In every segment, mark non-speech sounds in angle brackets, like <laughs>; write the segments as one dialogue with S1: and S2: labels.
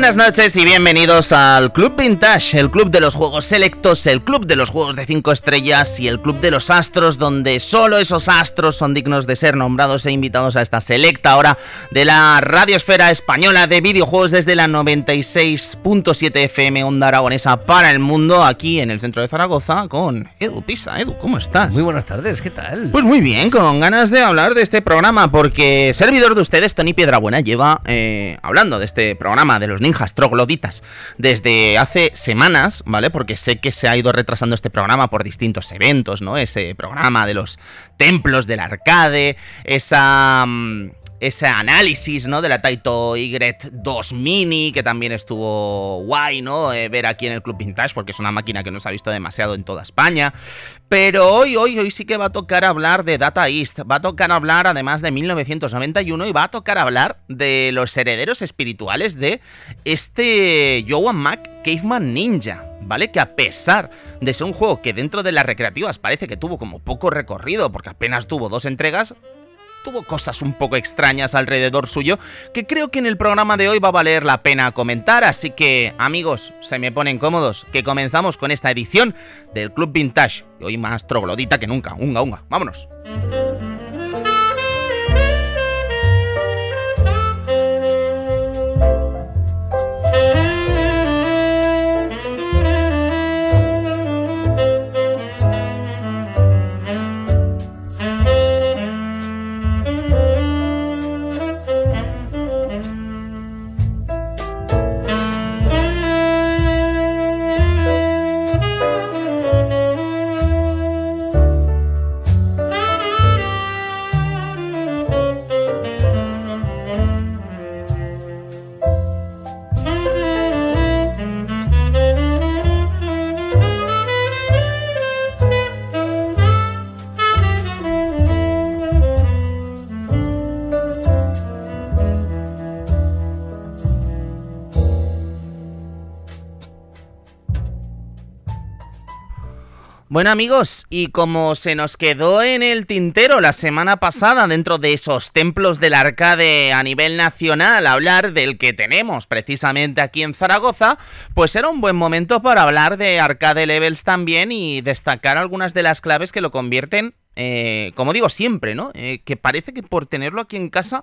S1: Buenas noches y bienvenidos al Club Vintage, el club de los juegos selectos, el club de los juegos de 5 estrellas y el club de los astros, donde solo esos astros son dignos de ser nombrados e invitados a esta selecta hora de la radiosfera española de videojuegos desde la 96.7 FM Onda Aragonesa para el mundo, aquí en el centro de Zaragoza, con Edu Pisa. Edu, ¿cómo estás?
S2: Muy buenas tardes, ¿qué tal?
S1: Pues muy bien, con ganas de hablar de este programa, porque servidor de ustedes, Tony Piedrabuena, lleva eh, hablando de este programa de los niños trogloditas desde hace semanas, ¿vale? Porque sé que se ha ido retrasando este programa por distintos eventos, ¿no? Ese programa de los templos del arcade, esa... Mm, ese análisis, ¿no? De la Taito Y2 Mini, que también estuvo guay, ¿no? Eh, ver aquí en el Club Vintage, porque es una máquina que no se ha visto demasiado en toda España. Pero hoy, hoy, hoy sí que va a tocar hablar de Data East. Va a tocar hablar además de 1991 y va a tocar hablar de los herederos espirituales de este Joan Mac Caveman Ninja. ¿vale? Que a pesar de ser un juego que dentro de las recreativas parece que tuvo como poco recorrido, porque apenas tuvo dos entregas, tuvo cosas un poco extrañas alrededor suyo que creo que en el programa de hoy va a valer la pena comentar, así que amigos, se me ponen cómodos, que comenzamos con esta edición del Club Vintage, hoy más troglodita que nunca, unga, unga, vámonos. Bueno amigos, y como se nos quedó en el tintero la semana pasada dentro de esos templos del arcade a nivel nacional hablar del que tenemos precisamente aquí en Zaragoza, pues era un buen momento para hablar de arcade levels también y destacar algunas de las claves que lo convierten, eh, como digo siempre, ¿no? Eh, que parece que por tenerlo aquí en casa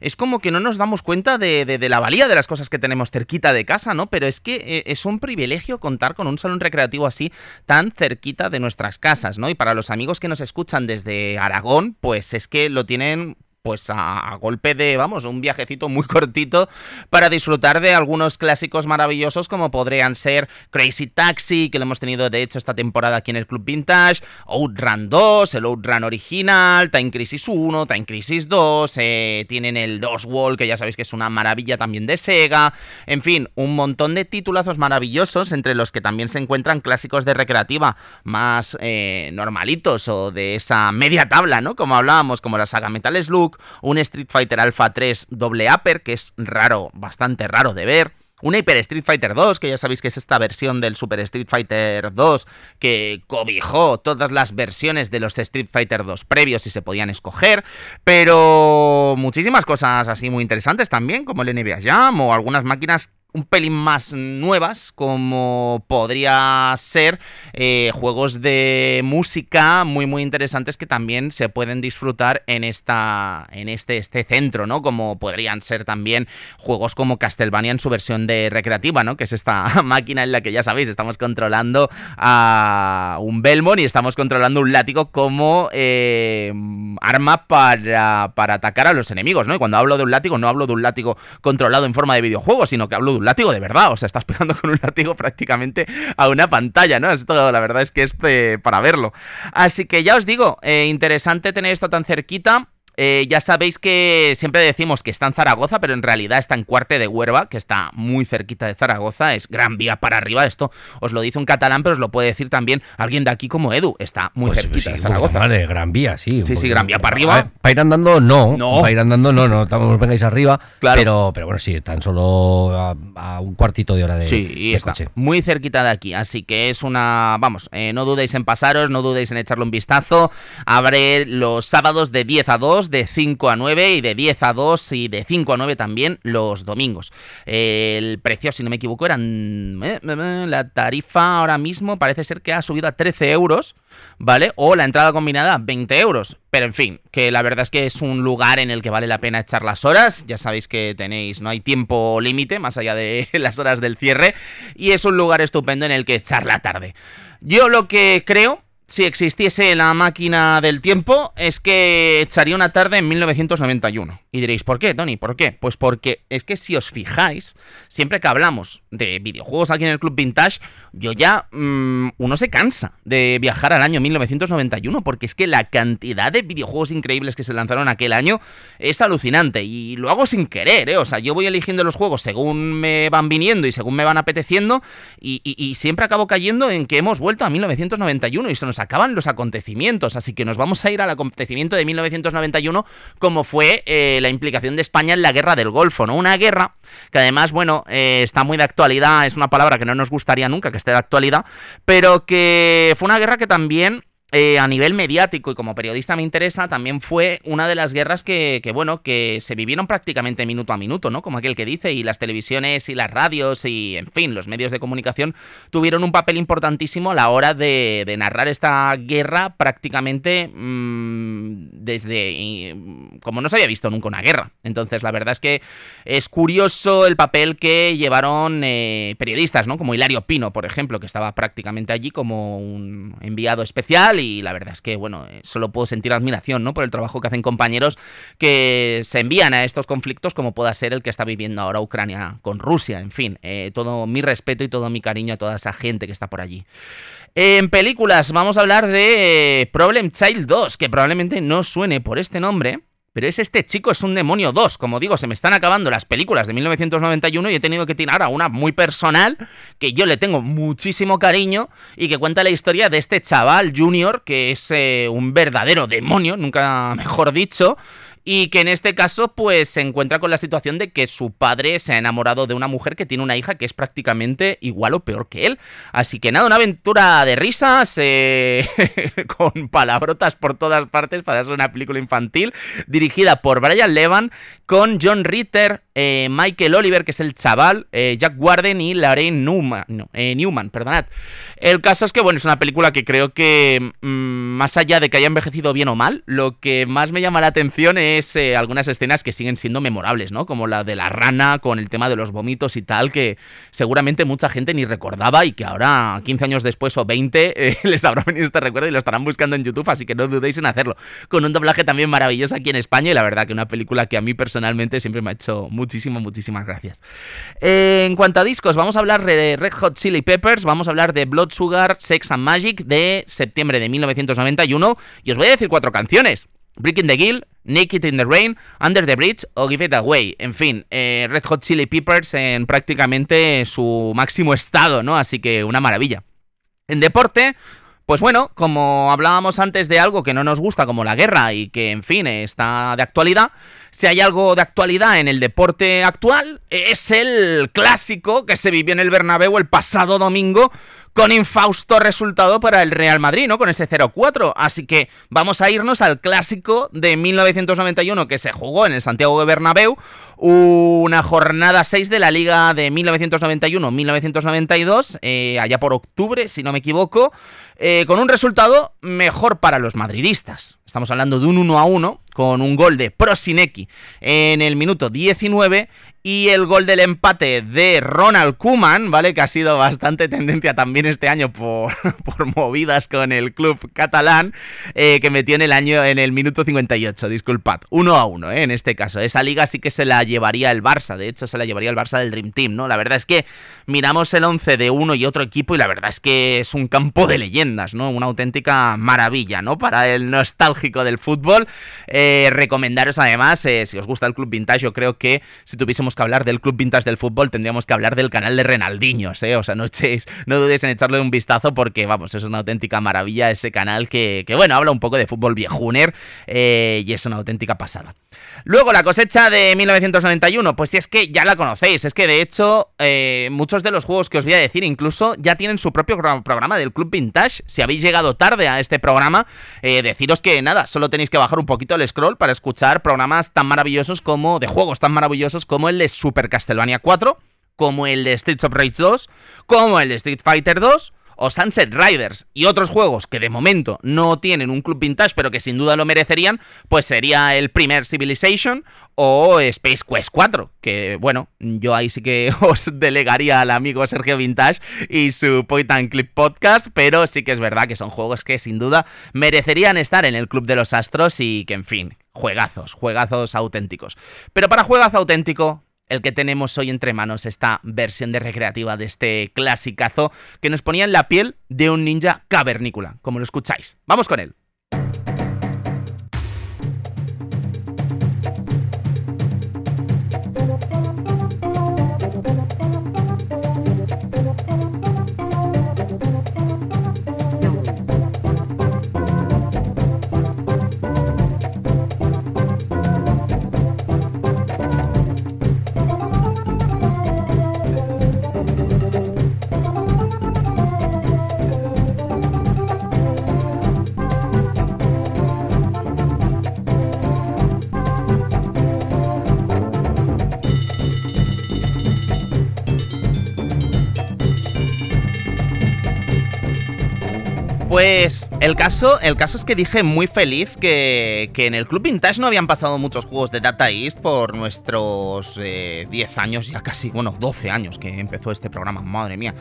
S1: es como que no nos damos cuenta de, la valía de las cosas que tenemos cerquita de casa, ¿no? Pero es que eh, es un privilegio contar con un salón recreativo así tan cerquita de nuestras casas, ¿no? Y para los amigos que nos escuchan desde Aragón, pues es que lo tienen pues a, golpe de, vamos, un viajecito muy <laughs> cortito para disfrutar de algunos clásicos maravillosos como podrían ser Crazy Taxi, que lo hemos tenido de hecho esta temporada aquí en el Club Vintage, Outrun 2, el Outrun original, Time Crisis 1, Time Crisis 2, eh, tienen el DOS Wall, que ya sabéis que es una maravilla también de Sega, en fin, un montón de titulazos maravillosos, entre los que también se encuentran clásicos de recreativa más eh, normalitos o de esa media tabla, ¿no? Como hablábamos, como la saga Metal Slug, un Street Fighter Alpha 3 doble upper, que es raro, bastante raro de ver. Un Hyper Street Fighter 2, que ya sabéis que es esta versión del Super Street Fighter 2 que cobijó todas las versiones de los Street Fighter 2 previos y se podían escoger, pero muchísimas cosas así muy interesantes también, como el NBA Jam o algunas máquinas un pelín más nuevas, como podría ser eh, juegos de música muy muy interesantes que también se pueden disfrutar en esta en este, este centro, ¿no? Como podrían ser también juegos como Castlevania en su versión de recreativa, ¿no? Que es esta <laughs> máquina en la que ya sabéis, estamos controlando a un Belmont y estamos controlando un látigo como eh, arma para, para atacar a los enemigos, ¿no? Y cuando hablo de un látigo no hablo de un látigo controlado en forma de videojuego, sino que hablo de un látigo de verdad, o sea, estás pegando <laughs> con un látigo prácticamente a una pantalla, ¿no? Esto la verdad es que es eh, para verlo. Así que ya os digo, eh, interesante tener esto tan cerquita. Eh, ya sabéis que siempre decimos que está en Zaragoza, pero en realidad está en Cuarte de Huerva, que está muy cerquita de Zaragoza, es gran vía para arriba. Esto os lo dice un catalán, pero os lo puede decir también alguien de aquí como Edu. Está muy pues cerquita de Zaragoza.
S2: Vale, gran vía, sí.
S1: Sí, sí, gran vía para arriba.
S2: Para ir andando, no. No. Para ir andando, no, no. Estamos, vengáis arriba. Claro. Pero, pero bueno, sí, están solo a, un cuartito de hora de,
S1: sí, está Muy cerquita de aquí. Así que es una. Vamos, eh, no dudéis en pasaros, no dudéis en echarle un vistazo. Abre los sábados de 10 a 2 de 5 a 9 y de 10 a 2 y de 5 a 9 también los domingos. El precio, si no me equivoco, eran... Eh, eh, eh, la tarifa ahora mismo parece ser que ha subido a 13 euros, ¿vale? O la entrada combinada 20 euros. Pero en fin, que la verdad es que es un lugar en el que vale la pena echar las horas. Ya sabéis que tenéis, no hay tiempo límite más allá de <laughs> las horas del cierre. Y es un lugar estupendo en el que echar la tarde. Yo lo que creo si existiese la máquina del tiempo, es que echaría una tarde en 1991. Y diréis, ¿por qué, Tony? ¿Por qué? Pues porque es que si os fijáis, siempre que hablamos de videojuegos aquí en el Club Vintage, yo ya mm, uno se cansa de viajar al año 1991, porque es que la cantidad de videojuegos increíbles que se lanzaron aquel año es alucinante. Y lo hago sin querer, ¿eh? O sea, yo voy eligiendo los juegos según me van viniendo y según me van apeteciendo, y, siempre acabo cayendo en que hemos vuelto a 1991 y se nos acaban los acontecimientos. Así que nos vamos a ir al acontecimiento de 1991, como fue eh, la implicación de España en la guerra del Golfo, ¿no? Una guerra que además, bueno, eh, está muy de actualidad, es una palabra que no nos gustaría nunca que esté de actualidad, pero que fue una guerra que también eh, a nivel mediático y como periodista me interesa, también fue una de las guerras que, bueno, que se vivieron prácticamente minuto a minuto, ¿no? Como aquel que dice, y las televisiones y las radios y, en fin, los medios de comunicación tuvieron un papel importantísimo a la hora de, narrar esta guerra prácticamente mm, desde, como no se había visto nunca una guerra. Entonces, la verdad es que es curioso el papel que llevaron eh, periodistas, ¿no? Como Hilario Pino, por ejemplo, que estaba prácticamente allí como un enviado especial y la verdad es que, bueno, eh, solo puedo sentir admiración, ¿no? Por el trabajo que hacen compañeros que se envían a estos conflictos como pueda ser el que está viviendo ahora Ucrania con Rusia, en fin, eh, todo mi respeto y todo mi cariño a toda esa gente que está por allí. En películas vamos a hablar de Problem Child 2, que probablemente no suene por este nombre, pero es este chico, es un demonio 2. Como digo, se me están acabando las películas de 1991 y he tenido que tirar a una muy personal que yo le tengo muchísimo cariño y que cuenta la historia de este chaval junior que es eh, un verdadero demonio, nunca mejor dicho, y que en este caso pues se encuentra con la situación de que su padre se ha enamorado de una mujer que tiene una hija que es prácticamente igual o peor que él. Así que nada, una aventura de risas eh, <laughs> con palabrotas por todas partes para ser una película infantil dirigida por Brian Levan con John Ritter, eh, Michael Oliver, que es el chaval, eh, Jack Warden y Lorraine Newman, Newman, perdonad. El caso es que, bueno, es una película que creo que, mm, más allá de que haya envejecido bien o mal, lo que más me llama la atención es eh, algunas escenas que siguen siendo memorables, ¿no? Como la de la rana con el tema de los vómitos y tal, que seguramente mucha gente ni recordaba y que ahora, 15 años después o 20, eh, <laughs> les habrá venido este recuerdo y lo estarán buscando en YouTube, así que no dudéis en hacerlo. Con un doblaje también maravilloso aquí en España y la verdad que una película que a mí personalmente siempre me ha hecho muchísimo, muchísimas gracias. en cuanto a discos, vamos a hablar de Red Hot Chili Peppers, vamos a hablar de Blood Sugar, Sex and Magic de septiembre de 1991 y os voy a decir cuatro canciones. Breaking the Gill, Naked in the Rain, Under the Bridge o Give It Away. En fin, eh, Red Hot Chili Peppers en prácticamente su máximo estado, ¿no? Así que una maravilla. En deporte, pues bueno, como hablábamos antes de algo que no nos gusta como la guerra y que en fin está de actualidad, si hay algo de actualidad en el deporte actual es el clásico que se vivió en el Bernabéu el pasado domingo con infausto resultado para el Real Madrid, ¿no? Con ese 0-4. Así que vamos a irnos al clásico de 1991 que se jugó en el Santiago de Bernabéu, una jornada 6 de la Liga de 1991-1992, eh, allá por octubre, si no me equivoco, eh, con un resultado mejor para los madridistas. Estamos hablando de un 1 a 1 con un gol de Prosinecki en el minuto 19 y el gol del empate de Ronald Kuman, ¿vale? Que ha sido bastante tendencia también este año por, <laughs> por movidas con el club catalán, eh, que metió en el año, en el minuto 58, disculpad. 1 a 1, ¿eh? En este caso. Esa liga sí que se la llevaría el Barça, de hecho se la llevaría el Barça del Dream Team, ¿no? La verdad es que miramos el 11 de uno y otro equipo y la verdad es que es un campo de leyendas, ¿no? Una auténtica maravilla, ¿no? Para el del fútbol. Eh, recomendaros además, eh, si os gusta el club vintage, yo creo que si tuviésemos que hablar del club vintage del fútbol, tendríamos que hablar del canal de Renaldiños, ¿eh? O sea, no, echéis, no dudéis en echarle un vistazo porque, vamos, es una auténtica maravilla ese canal que, que bueno, habla un poco de fútbol viejuner eh, y es una auténtica pasada. Luego, la cosecha de 1991, pues si es que ya la conocéis, es que de hecho eh, muchos de los juegos que os voy a decir incluso ya tienen su propio programa del Club Vintage. Si habéis llegado tarde a este programa, eh, deciros que nada, solo tenéis que bajar un poquito el scroll para escuchar programas tan maravillosos como, de juegos tan maravillosos como el de Super Castlevania 4, como el de Streets of Rage 2, como el de Street Fighter 2 o Sunset Riders y otros juegos que de momento no tienen un club vintage pero que sin duda lo merecerían, pues sería el primer Civilization o Space Quest 4, que bueno, yo ahí sí que <laughs> os delegaría al amigo Sergio Vintage y su Point Clip Podcast, pero sí que es verdad que son juegos que sin duda merecerían estar en el Club de los Astros y que en fin, juegazos, juegazos auténticos. Pero para juegazo auténtico el que tenemos hoy entre manos, esta versión de recreativa de este clasicazo que nos ponía en la piel de un ninja cavernícola, como lo escucháis. Vamos con él. El caso, el caso es que dije muy feliz que, en el Club Vintage no habían pasado muchos juegos de Data East por nuestros 10 eh, años, ya casi, bueno, 12 años que empezó este programa, madre mía.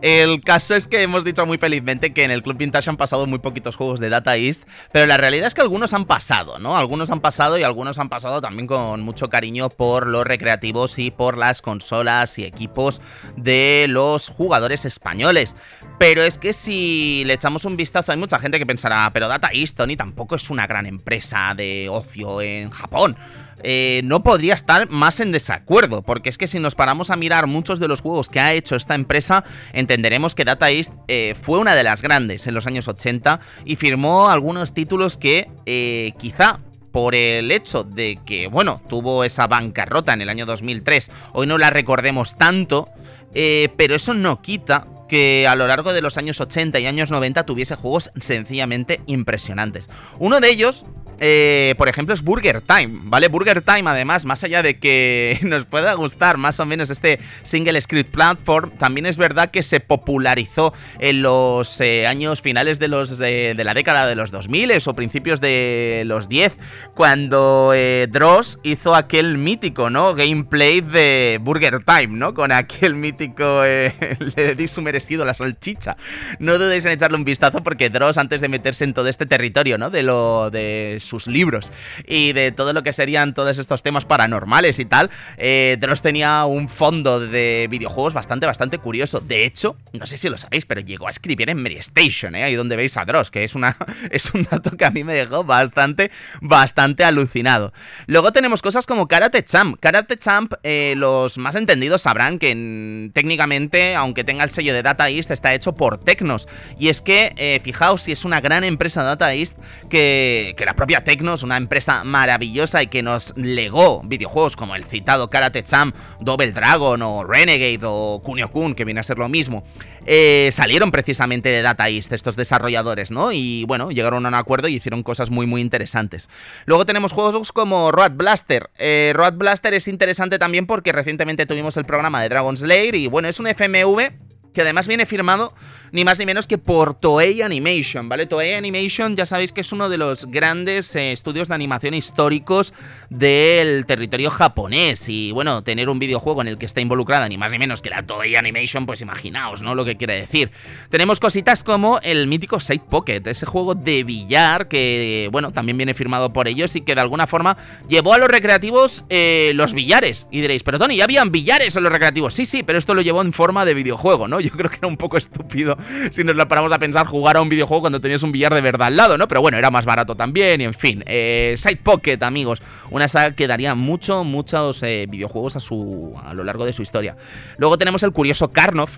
S1: El caso es que hemos dicho muy felizmente que en el Club Vintage han pasado muy poquitos juegos de Data East, pero la realidad es que algunos han pasado, ¿no? Algunos han pasado y algunos han pasado también con mucho cariño por los recreativos y por las consolas y equipos de los jugadores españoles. Pero es que si le echamos un vistazo, hay mucha gente que pensará, pero Data East, Tony, tampoco es una gran empresa de ocio en Japón. Eh, no podría estar más en desacuerdo, porque es que si nos paramos a mirar muchos de los juegos que ha hecho esta empresa, entenderemos que Data East eh, fue una de las grandes en los años 80 y firmó algunos títulos que eh, quizá por el hecho de que, bueno, tuvo esa bancarrota en el año 2003, hoy no la recordemos tanto, pero eso no quita que a lo largo de los años 80 y años 90 tuviese juegos sencillamente impresionantes. Uno de ellos eh, por ejemplo, es Burger Time, ¿vale? Burger Time, además, más allá de que <laughs> nos pueda gustar más o menos este single script platform, también es verdad que se popularizó en los eh, años finales de, los, de la década de los 2000 o principios de los 10, cuando eh, Dross hizo aquel mítico, ¿no? Gameplay de Burger Time, ¿no? Con aquel mítico, <laughs> le di su merecido la salchicha. No dudéis en echarle un vistazo porque Dross, antes de meterse en todo este territorio, ¿no? De lo sus libros y de todo lo que serían todos estos temas paranormales y tal, eh, Dross tenía un fondo de videojuegos bastante, bastante curioso. De hecho, no sé si lo sabéis, pero llegó a escribir en Mary Station, ¿eh? ahí donde veis a Dross, que es, una, <laughs> es un dato que a mí me dejó bastante, bastante alucinado. Luego tenemos cosas como Karate Champ. Karate Champ, eh, los más entendidos sabrán que técnicamente, aunque tenga el sello de Data East, está hecho por Tecnos. Y es que, eh, fijaos, si es una gran empresa Data East que, que la propia Tecnos, una empresa maravillosa y que nos legó videojuegos como el citado Karate Champ, Double Dragon o Renegade o Kunio Kun, que viene a ser lo mismo, eh, salieron precisamente de Data East estos desarrolladores, ¿no? Y bueno, llegaron a un acuerdo y hicieron cosas muy muy interesantes. Luego tenemos juegos como Road Blaster. Eh, Road Blaster es interesante también porque recientemente tuvimos el programa de Dragon Slayer y bueno, es un FMV que además viene firmado ni más ni menos que por Toei Animation, ¿vale? Toei Animation ya sabéis que es uno de los grandes eh, estudios de animación históricos del territorio japonés y bueno, tener un videojuego en el que está involucrada ni más ni menos que la Toei Animation, pues imaginaos, ¿no? Lo que quiere decir. Tenemos cositas como el mítico Side Pocket, ese juego de billar que, bueno, también viene firmado por ellos y que de alguna forma llevó a los recreativos eh, los billares. Y diréis, pero Tony, ya habían billares en los recreativos. Sí, sí, pero esto lo llevó en forma de videojuego, ¿no? Yo creo que era un poco estúpido si nos lo paramos a pensar jugar a un videojuego cuando tenías un billar de verdad al lado, ¿no? Pero bueno, era más barato también y en fin. Eh, Side Pocket, amigos, una saga que daría mucho, muchos eh, videojuegos a, su, a lo largo de su historia. Luego tenemos el curioso Karnov,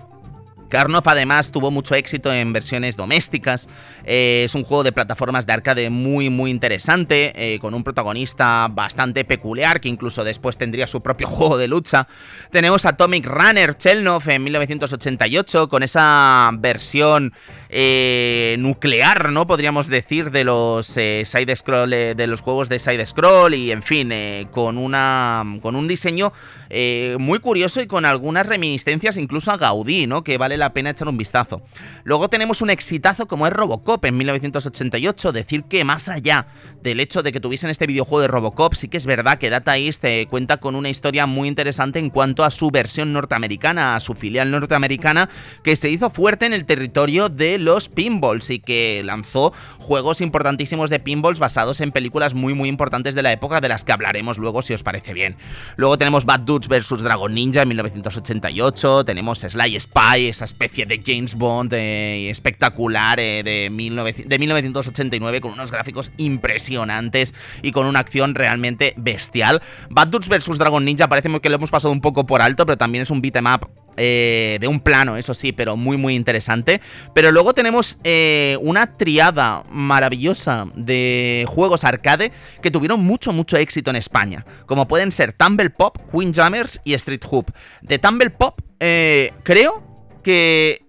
S1: Karnov además tuvo mucho éxito en versiones domésticas. Eh, es un juego de plataformas de arcade muy muy interesante, eh, con un protagonista bastante peculiar que incluso después tendría su propio <laughs> juego de lucha. Tenemos Atomic Runner Chelnov en 1988 con esa versión eh, nuclear, ¿no? Podríamos decir de los side scroll de los juegos de side scroll y en fin, con una con un diseño muy curioso y con algunas reminiscencias incluso a Gaudí, ¿no? Que vale la pena echar un vistazo. Luego tenemos un exitazo como es Robocop en 1988. Decir que más allá del hecho de que tuviesen este videojuego de Robocop, sí que es verdad que Data East eh, cuenta con una historia muy interesante en cuanto a su versión norteamericana, a su filial norteamericana, que se hizo fuerte en el territorio de los pinballs y que lanzó juegos importantísimos de pinballs basados en películas muy muy importantes de la época, de las que hablaremos luego si os parece bien. Luego tenemos Bad Dudes vs Dragon Ninja en 1988, tenemos Sly Spy, esa especie de James Bond eh, espectacular eh, de, de 1989 con unos gráficos impresionantes y con una acción realmente bestial. Bad Dudes vs Dragon Ninja parece que lo hemos pasado un poco por alto, pero también es un beat'em up eh, de un plano, eso sí, pero muy muy interesante. Pero luego tenemos una triada maravillosa de juegos arcade que tuvieron mucho mucho éxito en España, como pueden ser Tumble Pop, Queen Jammers y Street Hoop. De Tumble Pop, creo que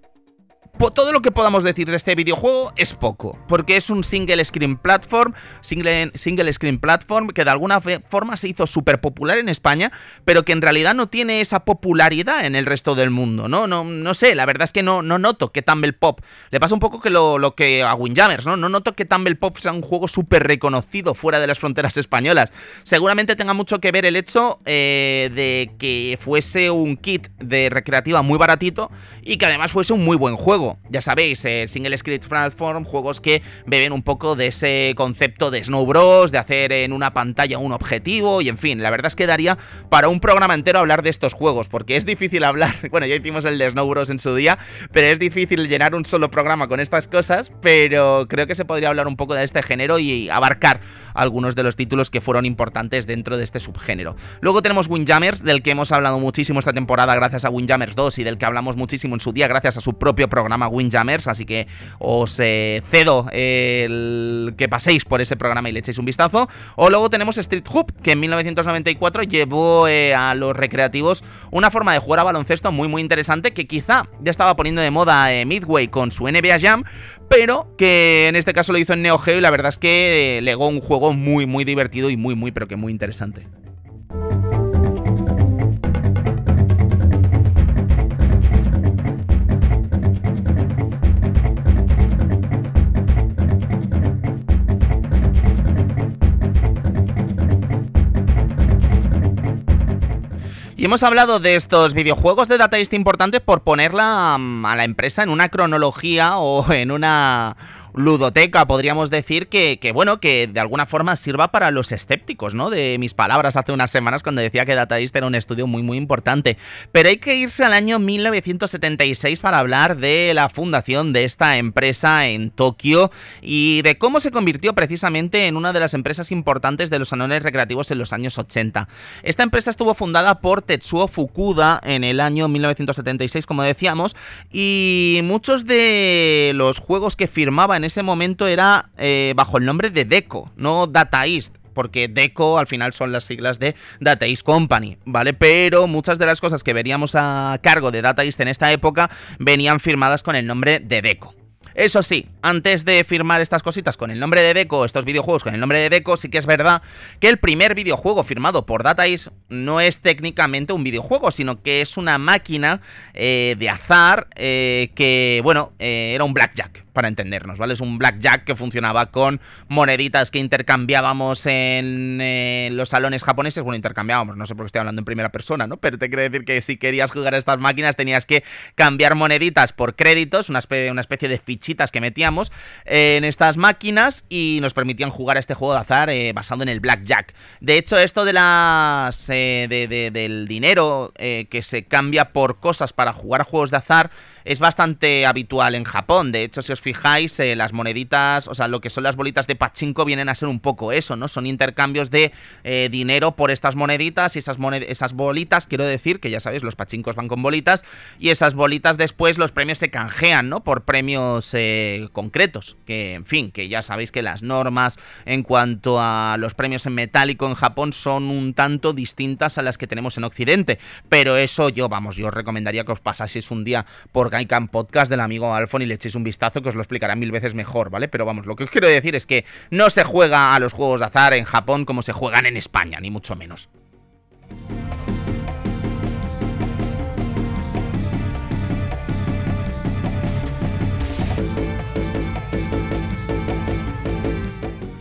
S1: todo lo que podamos decir de este videojuego es poco, porque es un single screen platform, single, single screen platform que de alguna forma se hizo súper popular en España, pero que en realidad no tiene esa popularidad en el resto del mundo, ¿no? No, no sé, la verdad es que no, no noto que Tumble Pop, le pasa un poco que lo, lo que a Windjammers, ¿no? No noto que Tumble Pop sea un juego súper reconocido fuera de las fronteras españolas. Seguramente tenga mucho que ver el hecho eh, de que fuese un kit de recreativa muy baratito y que además fuese un muy buen juego. Ya sabéis, el Single Script Platform, juegos que beben un poco de ese concepto de Snow Bros, de hacer en una pantalla un objetivo y en fin, la verdad es que daría para un programa entero hablar de estos juegos, porque es difícil hablar, <laughs> bueno, ya hicimos el de Snow Bros en su día, pero es difícil llenar un solo programa con estas cosas, pero creo que se podría hablar un poco de este género y abarcar algunos de los títulos que fueron importantes dentro de este subgénero. Luego tenemos Windjammers, del que hemos hablado muchísimo esta temporada gracias a Windjammers 2 y del que hablamos muchísimo en su día gracias a su propio programa Windjammers, así que os eh, cedo el que paséis por ese programa y le echéis un vistazo. O luego tenemos Street Hoop, que en 1994 llevó eh, a los recreativos una forma de jugar a baloncesto muy muy interesante que quizá ya estaba poniendo de moda eh, Midway con su NBA Jam, pero que en este caso lo hizo en Neo Geo y la verdad es que legó un juego muy muy divertido y muy muy pero que muy interesante. Y hemos hablado de estos videojuegos de Data importantes por ponerla mm, a la empresa en una cronología o en una ludoteca, podríamos decir que, bueno, que de alguna forma sirva para los escépticos, ¿no? De mis palabras hace unas semanas cuando decía que Data East era un estudio muy, muy importante. Pero hay que irse al año 1976 para hablar de la fundación de esta empresa en Tokio y de cómo se convirtió precisamente en una de las empresas importantes de los salones recreativos en los años 80. Esta empresa estuvo fundada por Tetsuo Fukuda en el año 1976, como decíamos, y muchos de los juegos que firmaban en ese momento era eh, bajo el nombre de Deco, no Data East porque DECO al final son las siglas de Data East Company, ¿vale? Pero muchas de las cosas que veríamos a cargo de Data East en esta época venían firmadas con el nombre de DECO. Eso sí, antes de firmar estas cositas con el nombre de Deco, estos videojuegos con el nombre de Deco, sí que es verdad que el primer videojuego firmado por Data no es técnicamente un videojuego, sino que es una máquina eh, de azar eh, que, bueno, eh, era un blackjack para entendernos, ¿vale? Es un blackjack que funcionaba con moneditas que intercambiábamos en los salones japoneses. Bueno, intercambiábamos, no sé por qué estoy hablando en primera persona, ¿no? Pero te quiero decir que si querías jugar a estas máquinas tenías que cambiar moneditas por créditos, una especie, una especie de que metíamos en estas máquinas y nos permitían jugar a este juego de azar eh, basado en el blackjack. De hecho, esto de las eh, del dinero eh, que se cambia por cosas para jugar a juegos de azar es bastante habitual en Japón. De hecho, si os fijáis, eh, las moneditas, o sea, lo que son las bolitas de pachinko vienen a ser un poco eso, ¿no? Son intercambios de eh, dinero por estas moneditas y esas, esas bolitas, quiero decir, que ya sabéis, los pachincos van con bolitas y esas bolitas después los premios se canjean, ¿no? Por premios eh, concretos, que en fin, que ya sabéis que las normas en cuanto a los premios en metálico en Japón son un tanto distintas a las que tenemos en Occidente, pero eso yo, vamos, yo os recomendaría que os pasaseis un día por Gaikan Podcast del amigo Alfon y le echéis un vistazo que os lo explicará mil veces mejor, ¿vale? Pero vamos, lo que os quiero decir es que no se juega a los juegos de azar en Japón como se juegan en España, ni mucho menos.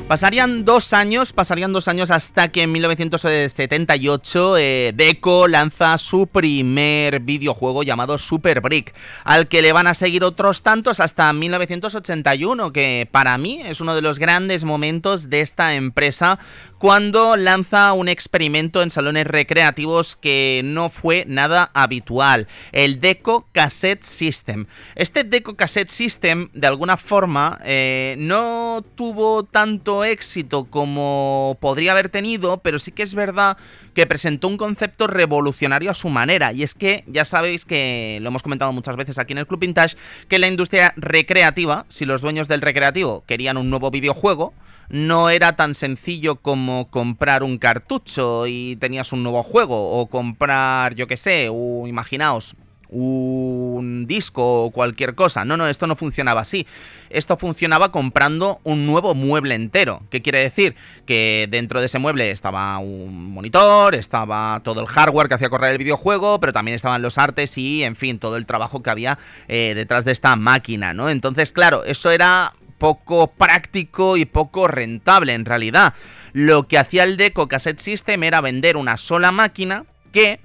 S1: Pasarían dos años, pasarían dos años hasta que en 1978 eh, Deco lanza su primer videojuego llamado Super Brick, al que le van a seguir otros tantos hasta 1981, que para mí es uno de los grandes momentos de esta empresa cuando lanza un experimento en salones recreativos que no fue nada habitual, el Deco Cassette System. Este Deco Cassette System, de alguna forma, eh, no tuvo tanto éxito como podría haber tenido, pero sí que es verdad que presentó un concepto revolucionario a su manera, y es que ya sabéis que lo hemos comentado muchas veces aquí en el Club Vintage, que la industria recreativa, si los dueños del recreativo querían un nuevo videojuego, no era tan sencillo como comprar un cartucho y tenías un nuevo juego o comprar, yo qué sé, imaginaos, un disco o cualquier cosa. No, no, esto no funcionaba así. Esto funcionaba comprando un nuevo mueble entero. ¿Qué quiere decir? Que dentro de ese mueble estaba un monitor, estaba todo el hardware que hacía correr el videojuego, pero también estaban los artes y, en fin, todo el trabajo que había eh, detrás de esta máquina, ¿no? Entonces, claro, eso era poco práctico y poco rentable en realidad. Lo que hacía el Deco Cassette System era vender una sola máquina que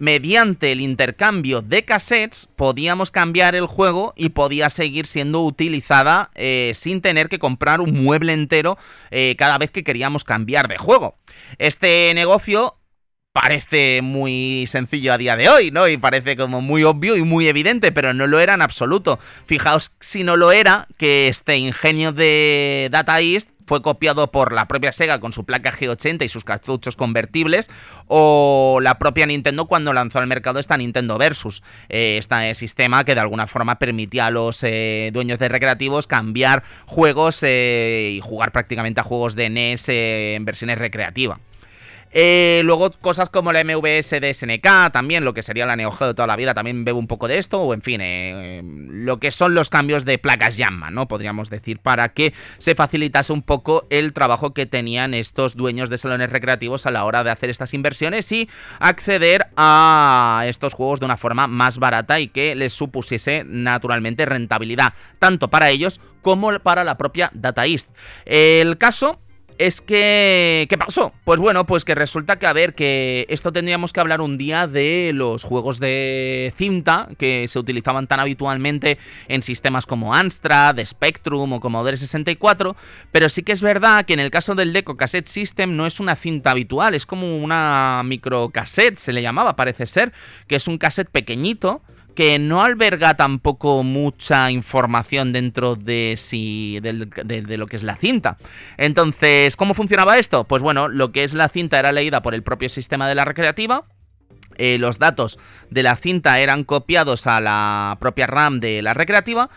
S1: mediante el intercambio de cassettes podíamos cambiar el juego y podía seguir siendo utilizada eh, sin tener que comprar un mueble entero eh, cada vez que queríamos cambiar de juego. Este negocio parece muy sencillo a día de hoy, ¿no? Y parece como muy obvio y muy evidente, pero no lo era en absoluto. Fijaos si no lo era que este ingenio de Data East fue copiado por la propia Sega con su placa G80 y sus cartuchos convertibles, o la propia Nintendo cuando lanzó al mercado esta Nintendo Versus, este sistema que de alguna forma permitía a los eh, dueños de recreativos cambiar juegos y jugar prácticamente a juegos de NES en versiones recreativas. Eh, luego cosas como la MVS de SNK, también lo que sería la Neo de toda la vida, también bebo un poco de esto, o en fin, eh, lo que son los cambios de placas llama, ¿no? Podríamos decir, para que se facilitase un poco el trabajo que tenían estos dueños de salones recreativos a la hora de hacer estas inversiones y acceder a estos juegos de una forma más barata y que les supusiese naturalmente rentabilidad, tanto para ellos como para la propia Data East. El caso es que... ¿Qué pasó? Pues bueno, pues que resulta que, a ver, que esto tendríamos que hablar un día de los juegos de cinta que se utilizaban tan habitualmente en sistemas como Amstrad, Spectrum o Commodore 64, pero sí que es verdad que en el caso del Deco Cassette System no es una cinta habitual, es como una microcassette, se le llamaba, parece ser, que es un cassette pequeñito que no alberga tampoco mucha información dentro de, si, de, lo que es la cinta. Entonces, ¿cómo funcionaba esto? Pues bueno, lo que es la cinta era leída por el propio sistema de la recreativa. Eh, los datos de la cinta eran copiados a la propia RAM de la recreativa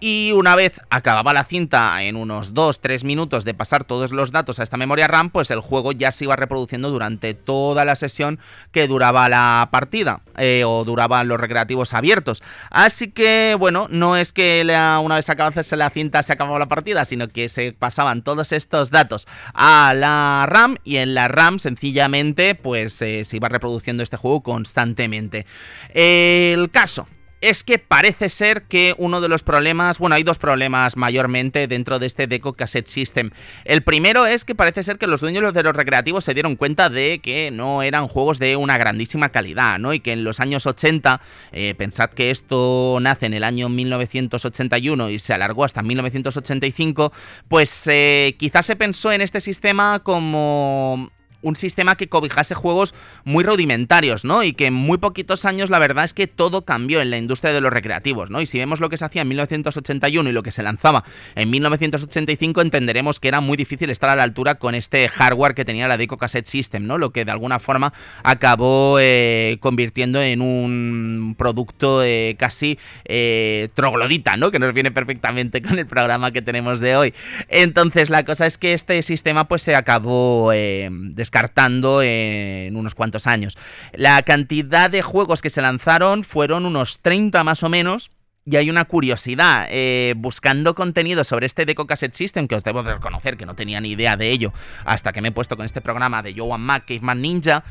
S1: y una vez acababa la cinta en unos 2-3 minutos de pasar todos los datos a esta memoria RAM, pues el juego ya se iba reproduciendo durante toda la sesión que duraba la partida eh, o duraban los recreativos abiertos. Así que, bueno, no es que una vez acabase la cinta se acababa la partida, sino que se pasaban todos estos datos a la RAM y en la RAM sencillamente pues eh, se iba reproduciendo este juego constantemente. El caso es que parece ser que uno de los problemas, bueno, hay dos problemas mayormente dentro de este Deco Cassette System. El primero es que parece ser que los dueños de los recreativos se dieron cuenta de que no eran juegos de una grandísima calidad, ¿no? Y que en los años 80, eh, pensad que esto nace en el año 1981 y se alargó hasta 1985, pues eh, quizás se pensó en este sistema como un sistema que cobijase juegos muy rudimentarios, ¿no? Y que en muy poquitos años la verdad es que todo cambió en la industria de los recreativos, ¿no? Y si vemos lo que se hacía en 1981 y lo que se lanzaba en 1985, entenderemos que era muy difícil estar a la altura con este hardware que tenía la Deco Cassette System, ¿no? Lo que de alguna forma acabó eh, convirtiendo en un producto eh, casi eh, troglodita, ¿no? Que nos viene perfectamente con el programa que tenemos de hoy. Entonces, la cosa es que este sistema pues se acabó descartando descartando en unos cuantos años. La cantidad de juegos que se lanzaron fueron unos 30 más o menos, y hay una curiosidad, eh, buscando contenido sobre este Deco Cassette System, que os debo de reconocer que no tenía ni idea de ello hasta que me he puesto con este programa de Joan Mac, Caveman Ninja,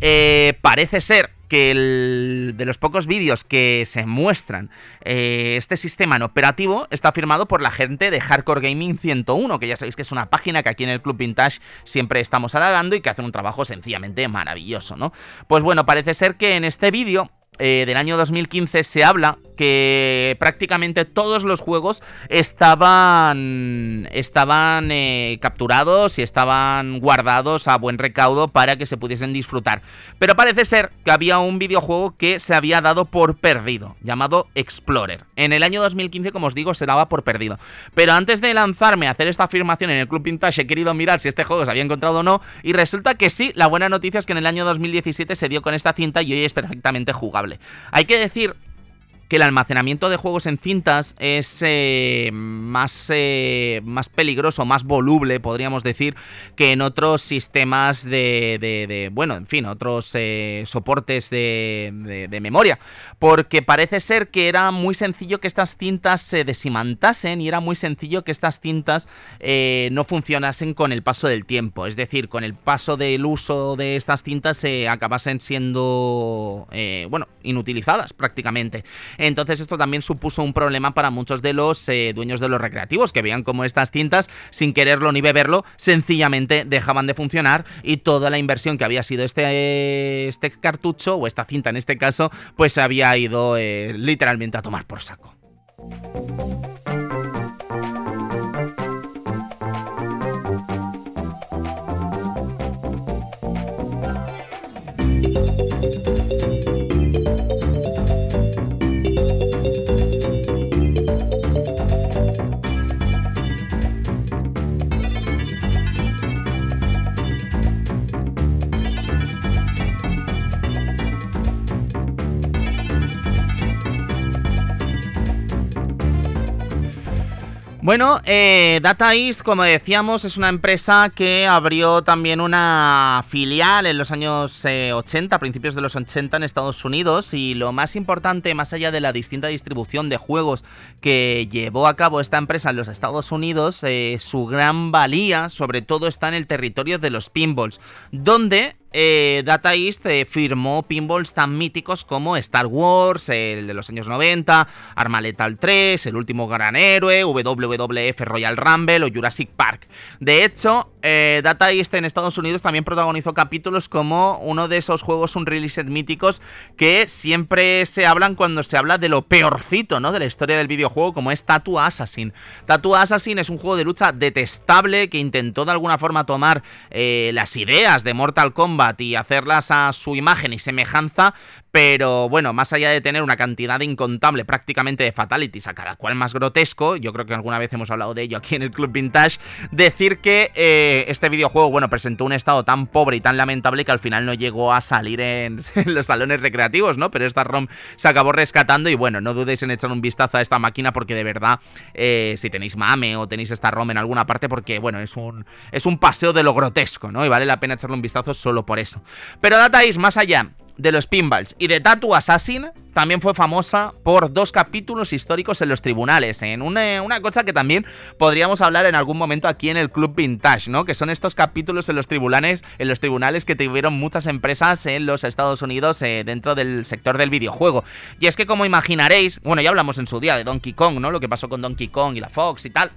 S1: eh, parece ser que de los pocos vídeos que se muestran eh, este sistema en operativo está firmado por la gente de Hardcore Gaming 101, que ya sabéis que es una página que aquí en el Club Vintage siempre estamos halagando y que hace un trabajo sencillamente maravilloso, ¿no? Pues bueno, parece ser que en este vídeo eh, del año 2015 se habla que prácticamente todos los juegos estaban, estaban eh, capturados y estaban guardados a buen recaudo para que se pudiesen disfrutar. Pero parece ser que había un videojuego que se había dado por perdido, llamado Explorer. En el año 2015, como os digo, se daba por perdido. Pero antes de lanzarme a hacer esta afirmación en el Club Vintage, he querido mirar si este juego se había encontrado o no, y resulta que sí, la buena noticia es que en el año 2017 se dio con esta cinta y hoy es perfectamente jugable. Hay que decir que el almacenamiento de juegos en cintas es eh, más, eh, más peligroso, más voluble, podríamos decir, que en otros sistemas de, bueno, en fin, otros eh, soportes de, de, memoria, porque parece ser que era muy sencillo que estas cintas se desimantasen y era muy sencillo que estas cintas no funcionasen con el paso del tiempo, es decir, con el paso del uso de estas cintas se acabasen siendo, bueno, inutilizadas prácticamente. Entonces esto también supuso un problema para muchos de los eh, dueños de los recreativos, que veían como estas cintas, sin quererlo ni beberlo, sencillamente dejaban de funcionar y toda la inversión que había sido este, este cartucho, o esta cinta en este caso, pues se había ido eh, literalmente a tomar por saco. Bueno, eh, Data East, como decíamos, es una empresa que abrió también una filial en los años 80, eh, principios de los 80 en Estados Unidos y lo más importante, más allá de la distinta distribución de juegos que llevó a cabo esta empresa en los Estados Unidos, eh, su gran valía sobre todo está en el territorio de los pinballs, donde eh, Data East eh, firmó pinballs tan míticos como Star Wars, el de los años 90, Arma Lethal 3, El último gran héroe, WWF Royal Rumble o Jurassic Park. De hecho, eh, Data East en Estados Unidos también protagonizó capítulos como uno de esos juegos unreleased míticos que siempre se hablan cuando se habla de lo peorcito ¿no? de la historia del videojuego, como es Tattoo Assassin. Tattoo Assassin es un juego de lucha detestable que intentó de alguna forma tomar las ideas de Mortal Kombat y hacerlas a su imagen y semejanza, Pero bueno, más allá de tener una cantidad incontable prácticamente de fatalities a cada cual más grotesco, yo creo que alguna vez hemos hablado de ello aquí en el Club Vintage, decir que eh, este videojuego, bueno, presentó un estado tan pobre y tan lamentable que al final no llegó a salir <laughs> en, los salones recreativos, ¿no? Pero esta ROM se acabó rescatando y bueno, no dudéis en echar un vistazo a esta máquina porque de verdad, eh, si tenéis mame o tenéis esta ROM en alguna parte, porque bueno, es un, es un paseo de lo grotesco, ¿no? Y vale la pena echarle un vistazo solo por eso. Pero Data más allá de los pinballs y de Tattoo Assassin también fue famosa por dos capítulos históricos en los tribunales, en una, una, cosa que también podríamos hablar en algún momento aquí en el Club Vintage, ¿no? Que son estos capítulos en los tribunales, en los tribunales que tuvieron muchas empresas en los Estados Unidos eh, dentro del sector del videojuego. Y es que como imaginaréis, bueno, ya hablamos en su día de Donkey Kong, ¿no? Lo que pasó con Donkey Kong y la Fox y tal.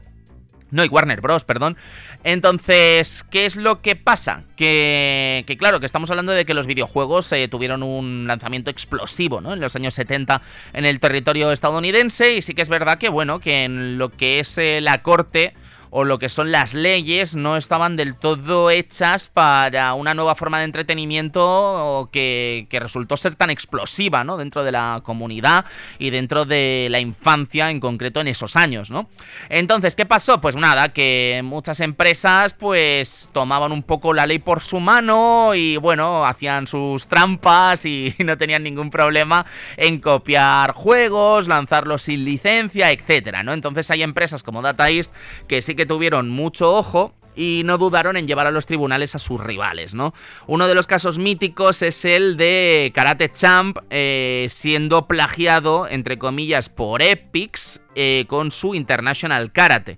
S1: No, y Warner Bros., perdón. Entonces, ¿qué es lo que pasa? Que, que claro, que estamos hablando de que los videojuegos eh, tuvieron un lanzamiento explosivo, ¿no? En los años 70 en el territorio estadounidense. Y sí que es verdad que, bueno, que en lo que es eh, la corte o lo que son las leyes no estaban del todo hechas para una nueva forma de entretenimiento que, resultó ser tan explosiva ¿no? dentro de la comunidad y dentro de la infancia en concreto en esos años. ¿no? Entonces, ¿qué pasó? Pues nada, que muchas empresas pues tomaban un poco la ley por su mano y bueno, hacían sus trampas y <laughs> no tenían ningún problema en copiar juegos, lanzarlos sin licencia, etcétera, ¿no? Entonces hay empresas como Data East que sí que tuvieron mucho ojo y no dudaron en llevar a los tribunales a sus rivales, ¿no? Uno de los casos míticos es el de Karate Champ eh, siendo plagiado, entre comillas, por Epix eh, con su International Karate.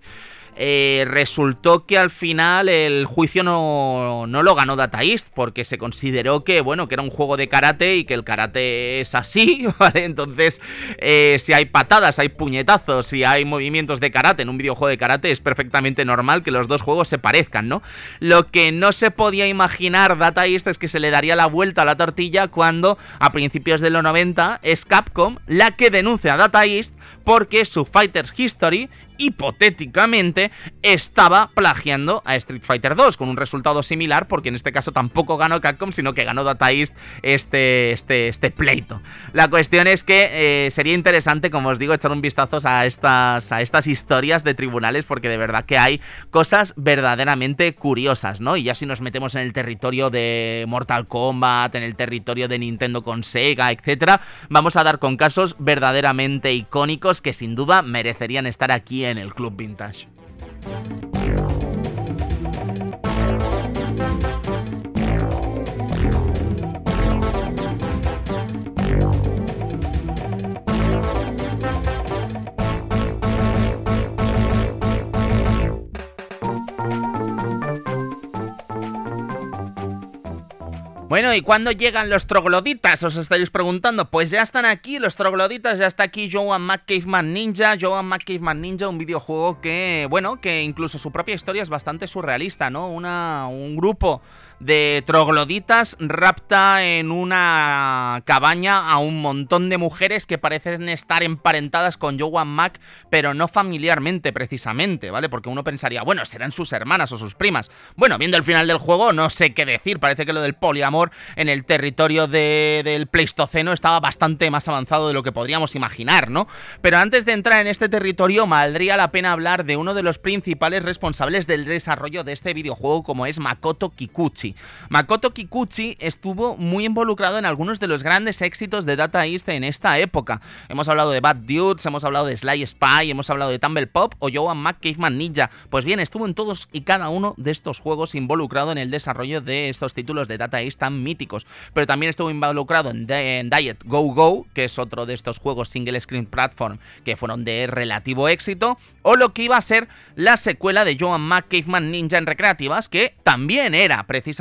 S1: Eh, resultó que al final el juicio no, no, lo ganó Data East porque se consideró que, bueno, que era un juego de karate y que el karate es así, <laughs> ¿vale? Entonces, eh, si hay patadas, hay puñetazos, si hay movimientos de karate en un videojuego de karate, es perfectamente normal que los dos juegos se parezcan, ¿no? Lo que no se podía imaginar Data East es que se le daría la vuelta a la tortilla cuando, a principios de los 90, es Capcom la que denuncia a Data East porque su Fighter's History hipotéticamente estaba plagiando a Street Fighter 2 con un resultado similar porque en este caso tampoco ganó Capcom sino que ganó Data East este, este, este pleito. La cuestión es que eh, sería interesante como os digo echar un vistazo a estas, a estas historias de tribunales porque de verdad que hay cosas verdaderamente curiosas, ¿no? Y ya si nos metemos en el territorio de Mortal Kombat, en el territorio de Nintendo con Sega, etcétera, vamos a dar con casos verdaderamente icónicos que sin duda merecerían estar aquí en el Club Vintage. Bueno, ¿y cuándo llegan los trogloditas? Os estaréis preguntando. Pues ya están aquí, los trogloditas, ya está aquí Joan McCaveman Ninja. Joan McCaveman Ninja, un videojuego que, bueno, que incluso su propia historia es bastante surrealista, ¿no? Una, un grupo de trogloditas rapta en una cabaña a un montón de mujeres que parecen estar emparentadas con Joan Mac, pero no familiarmente precisamente, ¿vale? Porque uno pensaría, bueno, serán sus hermanas o sus primas. Bueno, viendo el final del juego, no sé qué decir. Parece que lo del poliamor en el territorio del Pleistoceno estaba bastante más avanzado de lo que podríamos imaginar, ¿no? Pero antes de entrar en este territorio, valdría la pena hablar de uno de los principales responsables del desarrollo de este videojuego, como es Makoto Kikuchi. Makoto Kikuchi estuvo muy involucrado en algunos de los grandes éxitos de Data East en esta época. Hemos hablado de Bad Dudes, hemos hablado de Sly Spy, hemos hablado de Tumble Pop o Joan Mac Ninja. Pues bien, estuvo en todos y cada uno de estos juegos involucrado en el desarrollo de estos títulos de Data East tan míticos. Pero también estuvo involucrado en, Diet Go Go, que es otro de estos juegos single screen platform que fueron de relativo éxito, o lo que iba a ser la secuela de Joan Mac Ninja en recreativas, que también era precisamente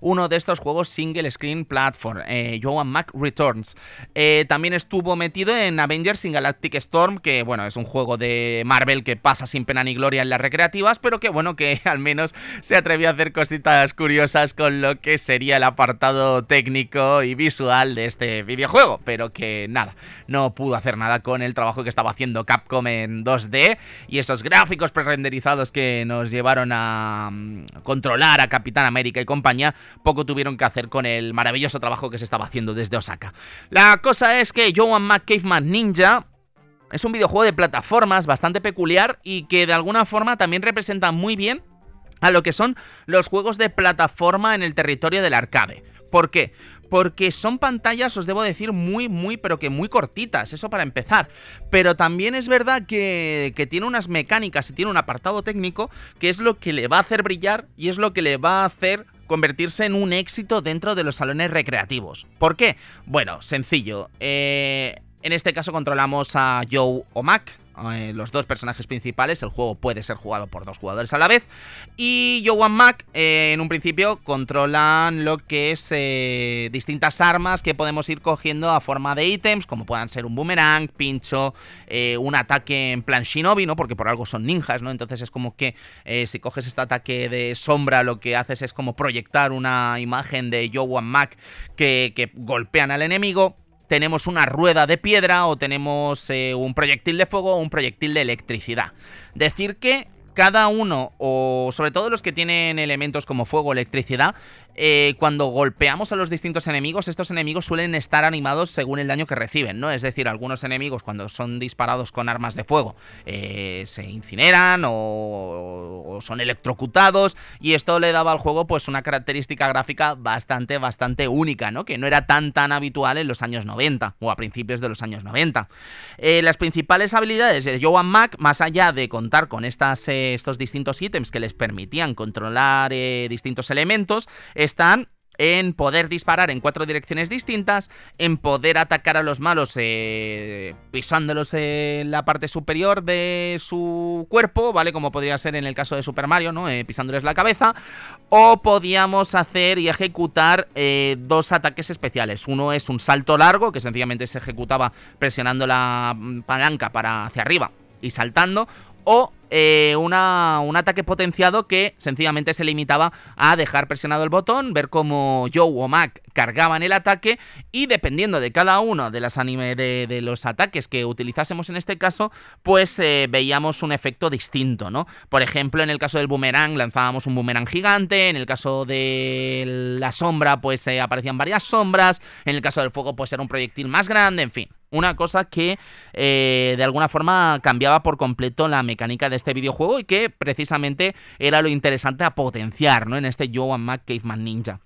S1: uno de estos juegos single screen platform, eh, Joan Mac Returns. Eh, también estuvo metido en Avengers in Galactic Storm, que bueno, es un juego de Marvel que pasa sin pena ni gloria en las recreativas, pero que bueno, que <laughs> al menos se atrevió a hacer cositas curiosas con lo que sería el apartado técnico y visual de este videojuego, pero que nada, no pudo hacer nada con el trabajo que estaba haciendo Capcom en 2D y esos gráficos prerenderizados que nos llevaron a mm, controlar a Capitán América compañía poco tuvieron que hacer con el maravilloso trabajo que se estaba haciendo desde Osaka. La cosa es que Joan Mac Caveman Ninja es un videojuego de plataformas bastante peculiar y que de alguna forma también representa muy bien a lo que son los juegos de plataforma en el territorio del arcade. ¿Por qué? Porque son pantallas, os debo decir, muy, muy, pero que muy cortitas, eso para empezar. Pero también es verdad que, que, tiene unas mecánicas y tiene un apartado técnico que es lo que le va a hacer brillar y es lo que le va a hacer convertirse en un éxito dentro de los salones recreativos. ¿Por qué? Bueno, sencillo. Eh, en este caso controlamos a Joe o Mac, eh, los dos personajes principales. El juego puede ser jugado por dos jugadores a la vez. Y Joan Mac, eh, en un principio, controlan lo que es eh, distintas armas que podemos ir cogiendo a forma de ítems, como puedan ser un boomerang, pincho, un ataque en plan shinobi, ¿no? Porque por algo son ninjas, ¿no? Entonces es como que si coges este ataque de sombra, lo que haces es como proyectar una imagen de Joan Mac que, que golpean al enemigo tenemos una rueda de piedra o tenemos eh, un proyectil de fuego o un proyectil de electricidad. Decir que cada uno, o sobre todo los que tienen elementos como fuego o electricidad, eh, cuando golpeamos a los distintos enemigos, estos enemigos suelen estar animados según el daño que reciben, ¿no? Es decir, algunos enemigos cuando son disparados con armas de fuego eh, se incineran o, son electrocutados y esto le daba al juego pues una característica gráfica bastante, bastante única, ¿no? Que no era tan, tan habitual en los años 90 o a principios de los años 90. Eh, las principales habilidades de Joan Mac, más allá de contar con estas, estos distintos ítems que les permitían controlar distintos elementos, están en poder disparar en cuatro direcciones distintas, en poder atacar a los malos eh, pisándolos en la parte superior de su cuerpo, ¿vale? Como podría ser en el caso de Super Mario, ¿no? Eh, pisándoles la cabeza. O podíamos hacer y ejecutar eh, dos ataques especiales. Uno es un salto largo, que sencillamente se ejecutaba presionando la mm, palanca para hacia arriba y saltando o eh, un ataque potenciado que sencillamente se limitaba a dejar presionado el botón, ver cómo Joe o Mac cargaban el ataque y dependiendo de cada uno de, las anime, de, los ataques que utilizásemos en este caso, pues eh, veíamos un efecto distinto, ¿no? Por ejemplo, en el caso del boomerang lanzábamos un boomerang gigante, en el caso de la sombra pues eh, aparecían varias sombras, en el caso del fuego pues era un proyectil más grande, en fin. Una cosa que eh, de alguna forma cambiaba por completo la mecánica de este videojuego y que precisamente era lo interesante a potenciar ¿no? en este Joe and Mac Caveman Ninja.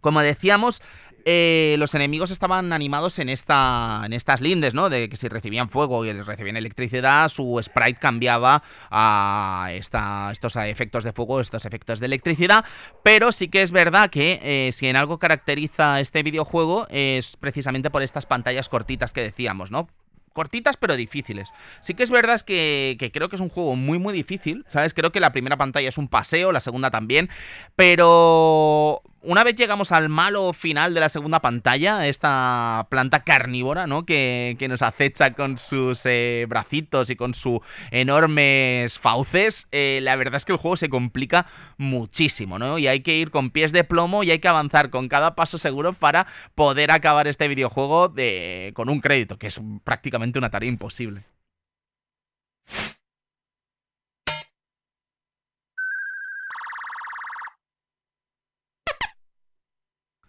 S1: Como decíamos, eh, los enemigos estaban animados en, esta, en estas lindes, ¿no? De que si recibían fuego y recibían electricidad, su sprite cambiaba a estos efectos de fuego, estos efectos de electricidad. Pero sí que es verdad que eh, si en algo caracteriza este videojuego es precisamente por estas pantallas cortitas que decíamos, ¿no? cortitas pero difíciles. Sí que es verdad que, que, creo que es un juego muy muy difícil, ¿sabes? Creo que la primera pantalla es un paseo, la segunda también, pero una vez llegamos al malo final de la segunda pantalla, esta planta carnívora, ¿no? Que, nos acecha con sus eh, bracitos y con sus enormes fauces, eh, la verdad es que el juego se complica muchísimo, ¿no? Y hay que ir con pies de plomo y hay que avanzar con cada paso seguro para poder acabar este videojuego de, con un crédito, que es prácticamente una tarea imposible.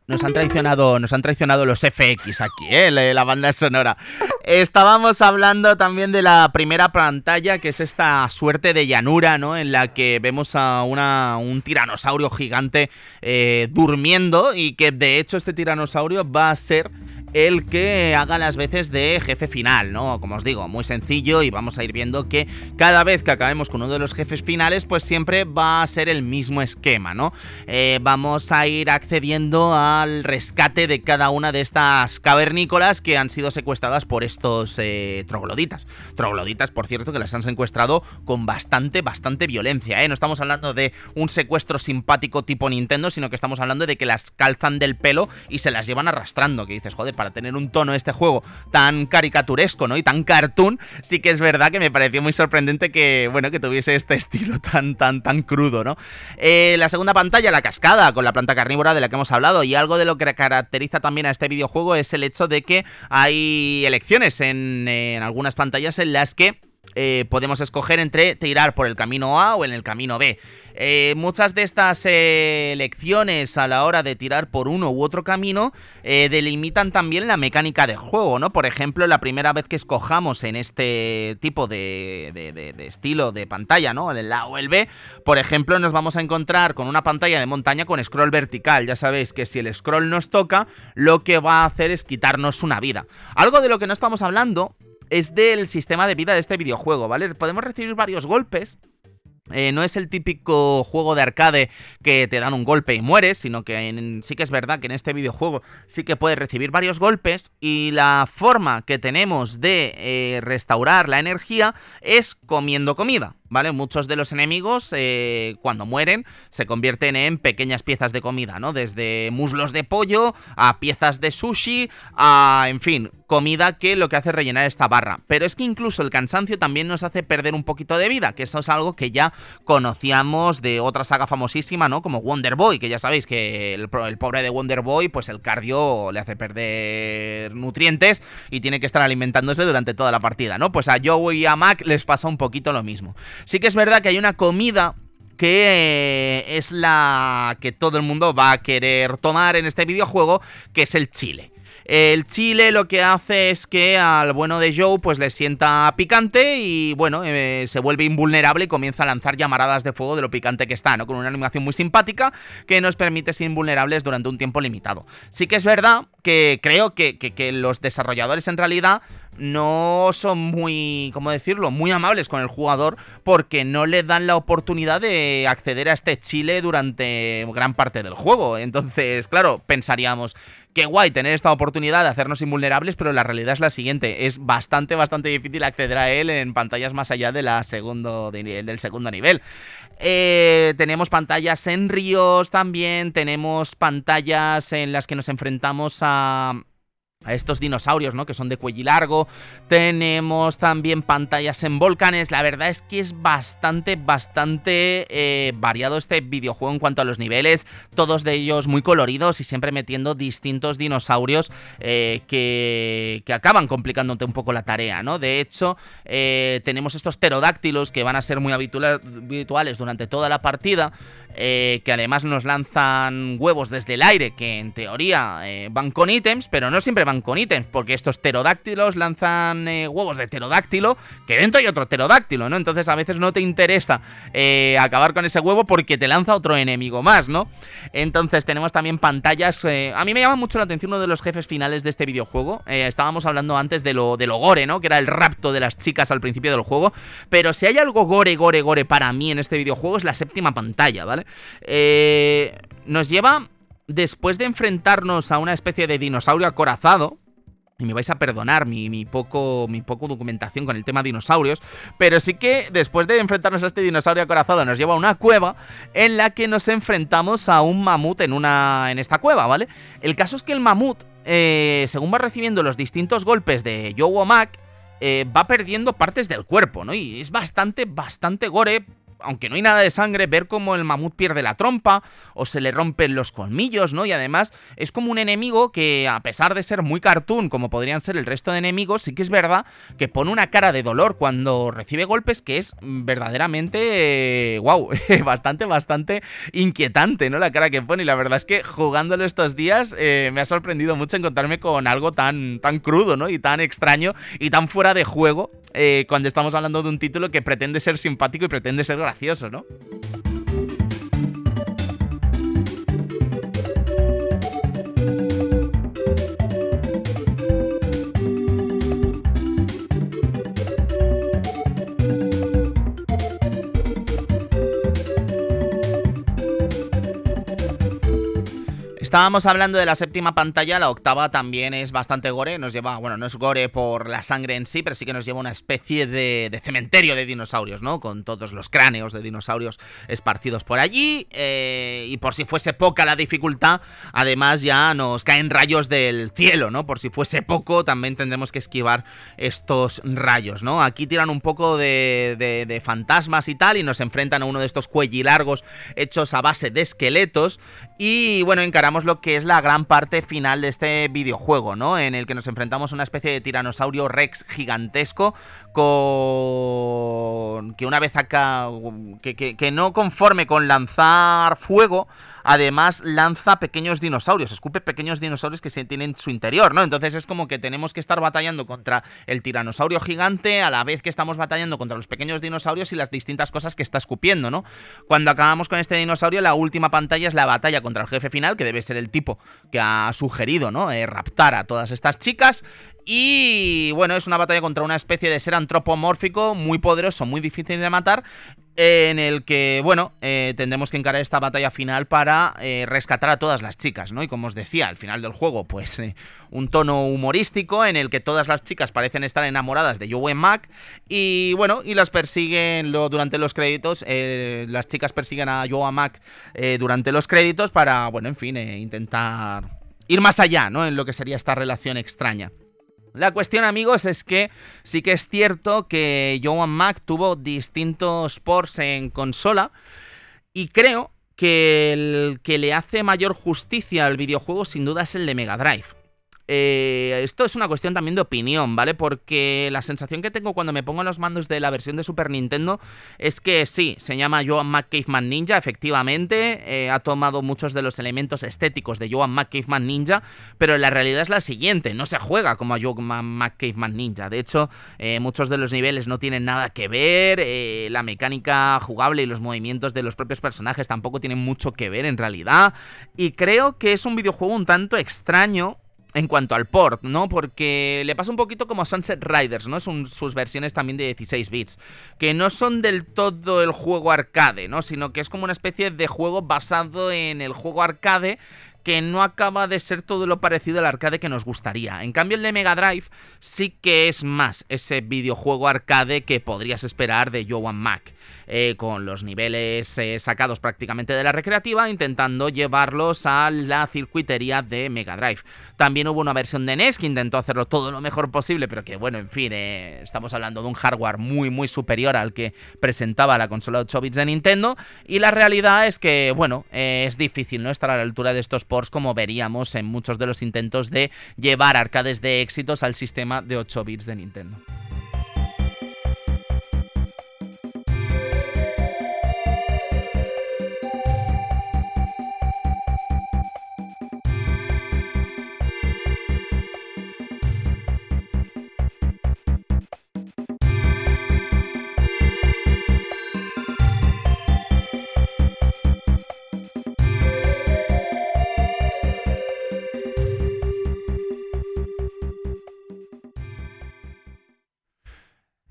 S1: Nos han traicionado, nos han traicionado los FX aquí, ¿eh? la banda sonora. Estábamos hablando también de la primera pantalla, que es esta suerte de llanura, ¿no? En la que vemos a una, un tiranosaurio gigante eh, durmiendo y que de hecho este tiranosaurio va a ser el que haga las veces de jefe final, ¿no? Como os digo, muy sencillo y vamos a ir viendo que cada vez que acabemos con uno de los jefes finales, pues siempre va a ser el mismo esquema, ¿no? Eh, vamos a ir accediendo al rescate de cada una de estas cavernícolas que han sido secuestradas por estos eh, trogloditas. Trogloditas, por cierto, que las han secuestrado con bastante, bastante violencia, ¿eh? No estamos hablando de un secuestro simpático tipo Nintendo, sino que estamos hablando de que las calzan del pelo y se las llevan arrastrando, que dices, joder, para tener un tono este juego tan caricaturesco, ¿no? Y tan cartoon, sí que es verdad que me pareció muy sorprendente que, bueno, que tuviese este estilo <laughs> tan, tan, tan crudo, ¿no? Eh, la segunda pantalla, la cascada, con la planta carnívora de la que hemos hablado, y algo de lo que caracteriza también a este videojuego es el hecho de que hay elecciones en algunas pantallas en las que eh, podemos escoger entre tirar por el camino A o en el camino B. Eh, muchas de estas eh, lecciones a la hora de tirar por uno u otro camino delimitan también la mecánica de juego, ¿no? Por ejemplo, la primera vez que escojamos en este tipo de, de, estilo de pantalla, ¿no? El A o el B, por ejemplo, nos vamos a encontrar con una pantalla de montaña con scroll vertical. Ya sabéis que si el scroll nos toca, lo que va a hacer es quitarnos una vida. Algo de lo que no estamos hablando es del sistema de vida de este videojuego, ¿vale? Podemos recibir varios golpes. Eh, no es el típico juego de arcade que te dan un golpe y mueres, sino que sí que es verdad que en este videojuego sí que puedes recibir varios golpes y la forma que tenemos de eh, restaurar la energía es comiendo comida. ¿Vale? Muchos de los enemigos, eh, cuando mueren, se convierten en pequeñas piezas de comida, ¿no? Desde muslos de pollo a piezas de sushi, a, en fin, comida que lo que hace es rellenar esta barra. Pero es que incluso el cansancio también nos hace perder un poquito de vida, que eso es algo que ya conocíamos de otra saga famosísima, ¿no? Como Wonder Boy, que ya sabéis que el, el pobre de Wonder Boy, pues el cardio le hace perder nutrientes y tiene que estar alimentándose durante toda la partida, ¿no? Pues a Joe y a Mac les pasa un poquito lo mismo. Sí que es verdad que hay una comida que eh, es la que todo el mundo va a querer tomar en este videojuego, que es el chile. El chile lo que hace es que al bueno de Joe pues le sienta picante y bueno, eh, se vuelve invulnerable y comienza a lanzar llamaradas de fuego de lo picante que está, ¿no? Con una animación muy simpática que nos permite ser invulnerables durante un tiempo limitado. Sí que es verdad que creo que, que los desarrolladores en realidad no son muy, ¿cómo decirlo?, muy amables con el jugador porque no le dan la oportunidad de acceder a este chile durante gran parte del juego. Entonces, claro, pensaríamos, qué guay tener esta oportunidad de hacernos invulnerables, pero la realidad es la siguiente, es bastante, bastante difícil acceder a él en pantallas más allá de la segundo, del segundo nivel. Eh, tenemos pantallas en ríos también, tenemos pantallas en las que nos enfrentamos a a estos dinosaurios, ¿no? Que son de cuello largo. Tenemos también pantallas en volcanes. La verdad es que es bastante, bastante eh, variado este videojuego en cuanto a los niveles. Todos de ellos muy coloridos y siempre metiendo distintos dinosaurios eh, que, que, acaban complicándote un poco la tarea, ¿no? De hecho, eh, tenemos estos pterodáctilos que van a ser muy habituales durante toda la partida. Que además nos lanzan huevos desde el aire, que en teoría van con ítems, pero no siempre con ítems, porque estos pterodáctilos lanzan eh, huevos de pterodáctilo, que dentro hay otro pterodáctilo, ¿no? Entonces a veces no te interesa acabar con ese huevo porque te lanza otro enemigo más, ¿no? Entonces tenemos también pantallas... a mí me llama mucho la atención uno de los jefes finales de este videojuego. estábamos hablando antes de lo, de lo gore, ¿no? Que era el rapto de las chicas al principio del juego. Pero si hay algo gore, gore, gore para mí en este videojuego es la séptima pantalla, ¿vale? Eh, nos lleva, después de enfrentarnos a una especie de dinosaurio acorazado, y me vais a perdonar mi, poco, mi poco documentación con el tema dinosaurios, pero sí que después de enfrentarnos a este dinosaurio acorazado nos lleva a una cueva en la que nos enfrentamos a un mamut en, una, en esta cueva, ¿vale? El caso es que el mamut, eh, según va recibiendo los distintos golpes de Joe Mac, eh, va perdiendo partes del cuerpo, ¿no? Y es bastante, bastante gore aunque no hay nada de sangre, ver cómo el mamut pierde la trompa o se le rompen los colmillos, ¿no? Y además es como un enemigo que, a pesar de ser muy cartoon, como podrían ser el resto de enemigos, sí que es verdad que pone una cara de dolor cuando recibe golpes que es verdaderamente, wow, <laughs> bastante, bastante inquietante, ¿no? La cara que pone. Y la verdad es que jugándolo estos días eh, me ha sorprendido mucho encontrarme con algo tan, tan crudo, ¿no? Y tan extraño y tan fuera de juego eh, cuando estamos hablando de un título que pretende ser simpático y pretende ser ¿no? Estábamos hablando de la séptima pantalla, la octava también es bastante gore, nos lleva, bueno, no es gore por la sangre en sí, pero sí que nos lleva una especie de, cementerio de dinosaurios, ¿no? Con todos los cráneos de dinosaurios esparcidos por allí, eh, y por si fuese poca la dificultad, además ya nos caen rayos del cielo, ¿no? Por si fuese poco, también tendremos que esquivar estos rayos, ¿no? Aquí tiran un poco de, de fantasmas y tal, y nos enfrentan a uno de estos cuellilargos hechos a base de esqueletos, y bueno, encaramos lo que es la gran parte final de este videojuego, ¿no? En el que nos enfrentamos a una especie de tiranosaurio rex gigantesco con... que una vez acá... que, que no conforme con lanzar fuego, además lanza pequeños dinosaurios, escupe pequeños dinosaurios que se tienen en su interior, ¿no? Entonces es como que tenemos que estar batallando contra el tiranosaurio gigante a la vez que estamos batallando contra los pequeños dinosaurios y las distintas cosas que está escupiendo, ¿no? Cuando acabamos con este dinosaurio, la última pantalla es la batalla contra el jefe final, que debe ser el tipo que ha sugerido, ¿no? Eh, raptar a todas estas chicas. Y bueno, es una batalla contra una especie de ser antropomórfico muy poderoso, muy difícil de matar en el que, bueno, eh, tendremos que encarar esta batalla final para eh, rescatar a todas las chicas, ¿no? Y como os decía, al final del juego, pues eh, un tono humorístico en el que todas las chicas parecen estar enamoradas de Joe Mac y, bueno, y las persiguen durante los créditos, las chicas persiguen a Joe Mac durante los créditos para, bueno, en fin, intentar ir más allá, ¿no? En lo que sería esta relación extraña. La cuestión, amigos, es que sí que es cierto que Joan Mac tuvo distintos ports en consola y creo que el que le hace mayor justicia al videojuego sin duda es el de Mega Drive. Eh, esto es una cuestión también de opinión, ¿vale? Porque la sensación que tengo cuando me pongo los mandos de la versión de Super Nintendo es que sí, se llama Joan McCaveman Ninja, efectivamente, eh, ha tomado muchos de los elementos estéticos de Joan McCaveman Ninja, pero la realidad es la siguiente, no se juega como a Joan McCaveman Ninja. De hecho, eh, muchos de los niveles no tienen nada que ver, la mecánica jugable y los movimientos de los propios personajes tampoco tienen mucho que ver en realidad, y creo que es un videojuego un tanto extraño en cuanto al port, ¿no? Porque le pasa un poquito como Sunset Riders, ¿no? Son sus versiones también de 16 bits, que no son del todo el juego arcade, ¿no? Sino que es como una especie de juego basado en el juego arcade que no acaba de ser todo lo parecido al arcade que nos gustaría. En cambio, el de Mega Drive sí que es más ese videojuego arcade que podrías esperar de Joan Mac. Eh, con los niveles eh, sacados prácticamente de la recreativa, intentando llevarlos a la circuitería de Mega Drive. También hubo una versión de NES que intentó hacerlo todo lo mejor posible, pero que bueno, en fin, eh, estamos hablando de un hardware muy muy superior al que presentaba la consola 8 bits de Nintendo. Y la realidad es que, bueno, es difícil no estar a la altura de estos ports como veríamos en muchos de los intentos de llevar arcades de éxitos al sistema de 8 bits de Nintendo.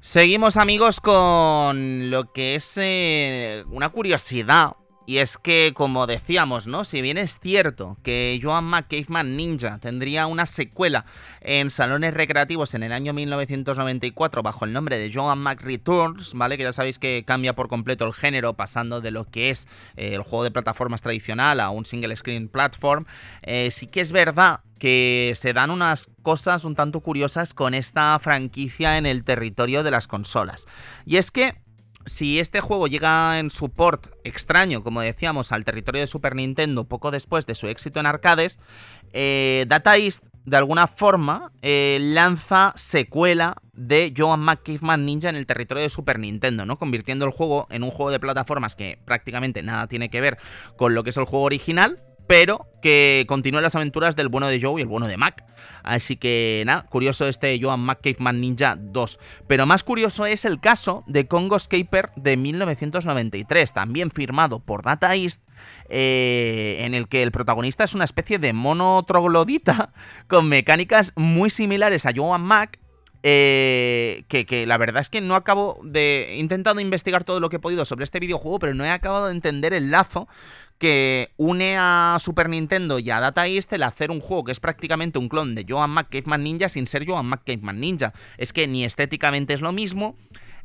S1: Seguimos amigos con lo que es eh, una curiosidad. Y es que, como decíamos, ¿no? Si bien es cierto que Joan McCaveman Ninja tendría una secuela en salones recreativos en el año 1994 bajo el nombre de Joan Mac Returns, ¿vale? Que ya sabéis que cambia por completo el género pasando de lo que es eh, el juego de plataformas tradicional a un single screen platform. Eh, sí que es verdad que se dan unas cosas un tanto curiosas con esta franquicia en el territorio de las consolas. Y es que si este juego llega en su port extraño, como decíamos, al territorio de Super Nintendo poco después de su éxito en arcades, eh, Data East de alguna forma eh, lanza secuela de Joan McCaveman Ninja en el territorio de Super Nintendo, ¿no? Convirtiendo el juego en un juego de plataformas que prácticamente nada tiene que ver con lo que es el juego original, pero que continúe las aventuras del bueno de Joe y el bueno de Mac. Así que nada, curioso este Joan Mac Caveman Ninja 2. Pero más curioso es el caso de Congo Escaper de 1993, también firmado por Data East, eh, en el que el protagonista es una especie de mono troglodita <laughs> con mecánicas muy similares a Joan Mac eh, que, que, la verdad es que no acabo de... He intentado investigar todo lo que he podido sobre este videojuego, pero no he acabado de entender el lazo que une a Super Nintendo y a Data East el hacer un juego que es prácticamente un clon de Joan McCaveman Ninja sin ser Joan McCaveman Ninja. Es que ni estéticamente es lo mismo,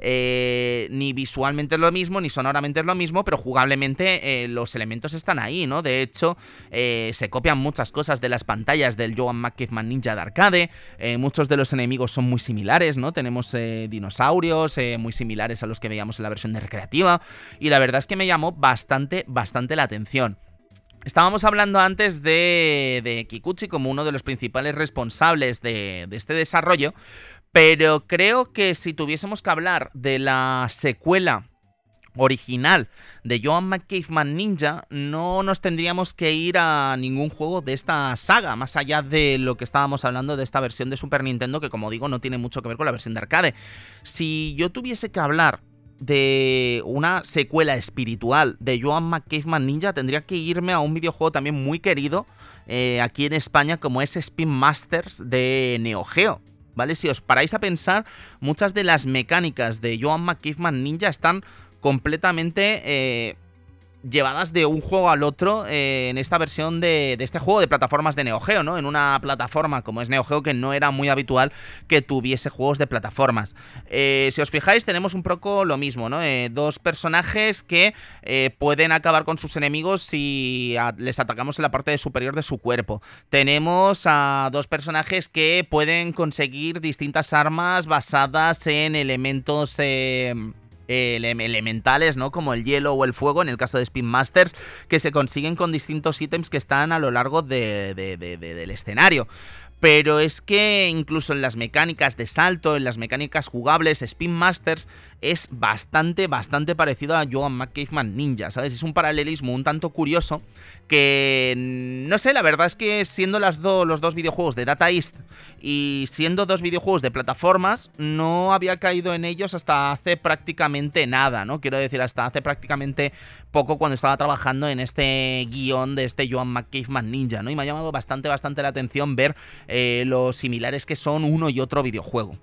S1: eh, ni visualmente es lo mismo, ni sonoramente es lo mismo, pero jugablemente eh, los elementos están ahí, ¿no? De hecho, eh, se copian muchas cosas de las pantallas del Joan McCaveman Ninja de arcade, muchos de los enemigos son muy similares, ¿no? Tenemos dinosaurios muy similares a los que veíamos en la versión de recreativa, y la verdad es que me llamó bastante, bastante la atención. Estábamos hablando antes de, Kikuchi como uno de los principales responsables de, este desarrollo, pero creo que si tuviésemos que hablar de la secuela original de Joan McCaveman Ninja, no nos tendríamos que ir a ningún juego de esta saga, más allá de lo que estábamos hablando de esta versión de Super Nintendo, que como digo, no tiene mucho que ver con la versión de arcade. Si yo tuviese que hablar de una secuela espiritual de Joan McCaveman Ninja, tendría que irme a un videojuego también muy querido eh, aquí en España, como es Spin Masters de Neo Geo. ¿Vale? Si os paráis a pensar, muchas de las mecánicas de Joan McCaveman Ninja están completamente eh, llevadas de un juego al otro eh, en esta versión de, este juego de plataformas de Neo Geo, ¿no? En una plataforma como es Neo Geo que no era muy habitual que tuviese juegos de plataformas. Eh, si os fijáis tenemos un poco lo mismo, ¿no? Eh, dos personajes que pueden acabar con sus enemigos si les atacamos en la parte superior de su cuerpo. Tenemos a dos personajes que pueden conseguir distintas armas basadas en elementos elementales, ¿no? Como el hielo o el fuego, en el caso de Spin Masters, que se consiguen con distintos ítems que están a lo largo del escenario pero es que incluso en las mecánicas de salto, en las mecánicas jugables, Spin Masters es bastante, bastante parecido a Joan McCaveman Ninja, ¿sabes? Es un paralelismo un tanto curioso que, no sé, la verdad es que siendo las los dos videojuegos de Data East y siendo dos videojuegos de plataformas, no había caído en ellos hasta hace prácticamente nada, ¿no? Quiero decir, hasta hace prácticamente poco cuando estaba trabajando en este guion de este Joan McCaveman Ninja, ¿no? Y me ha llamado bastante, bastante la atención ver eh, lo similares que son uno y otro videojuego.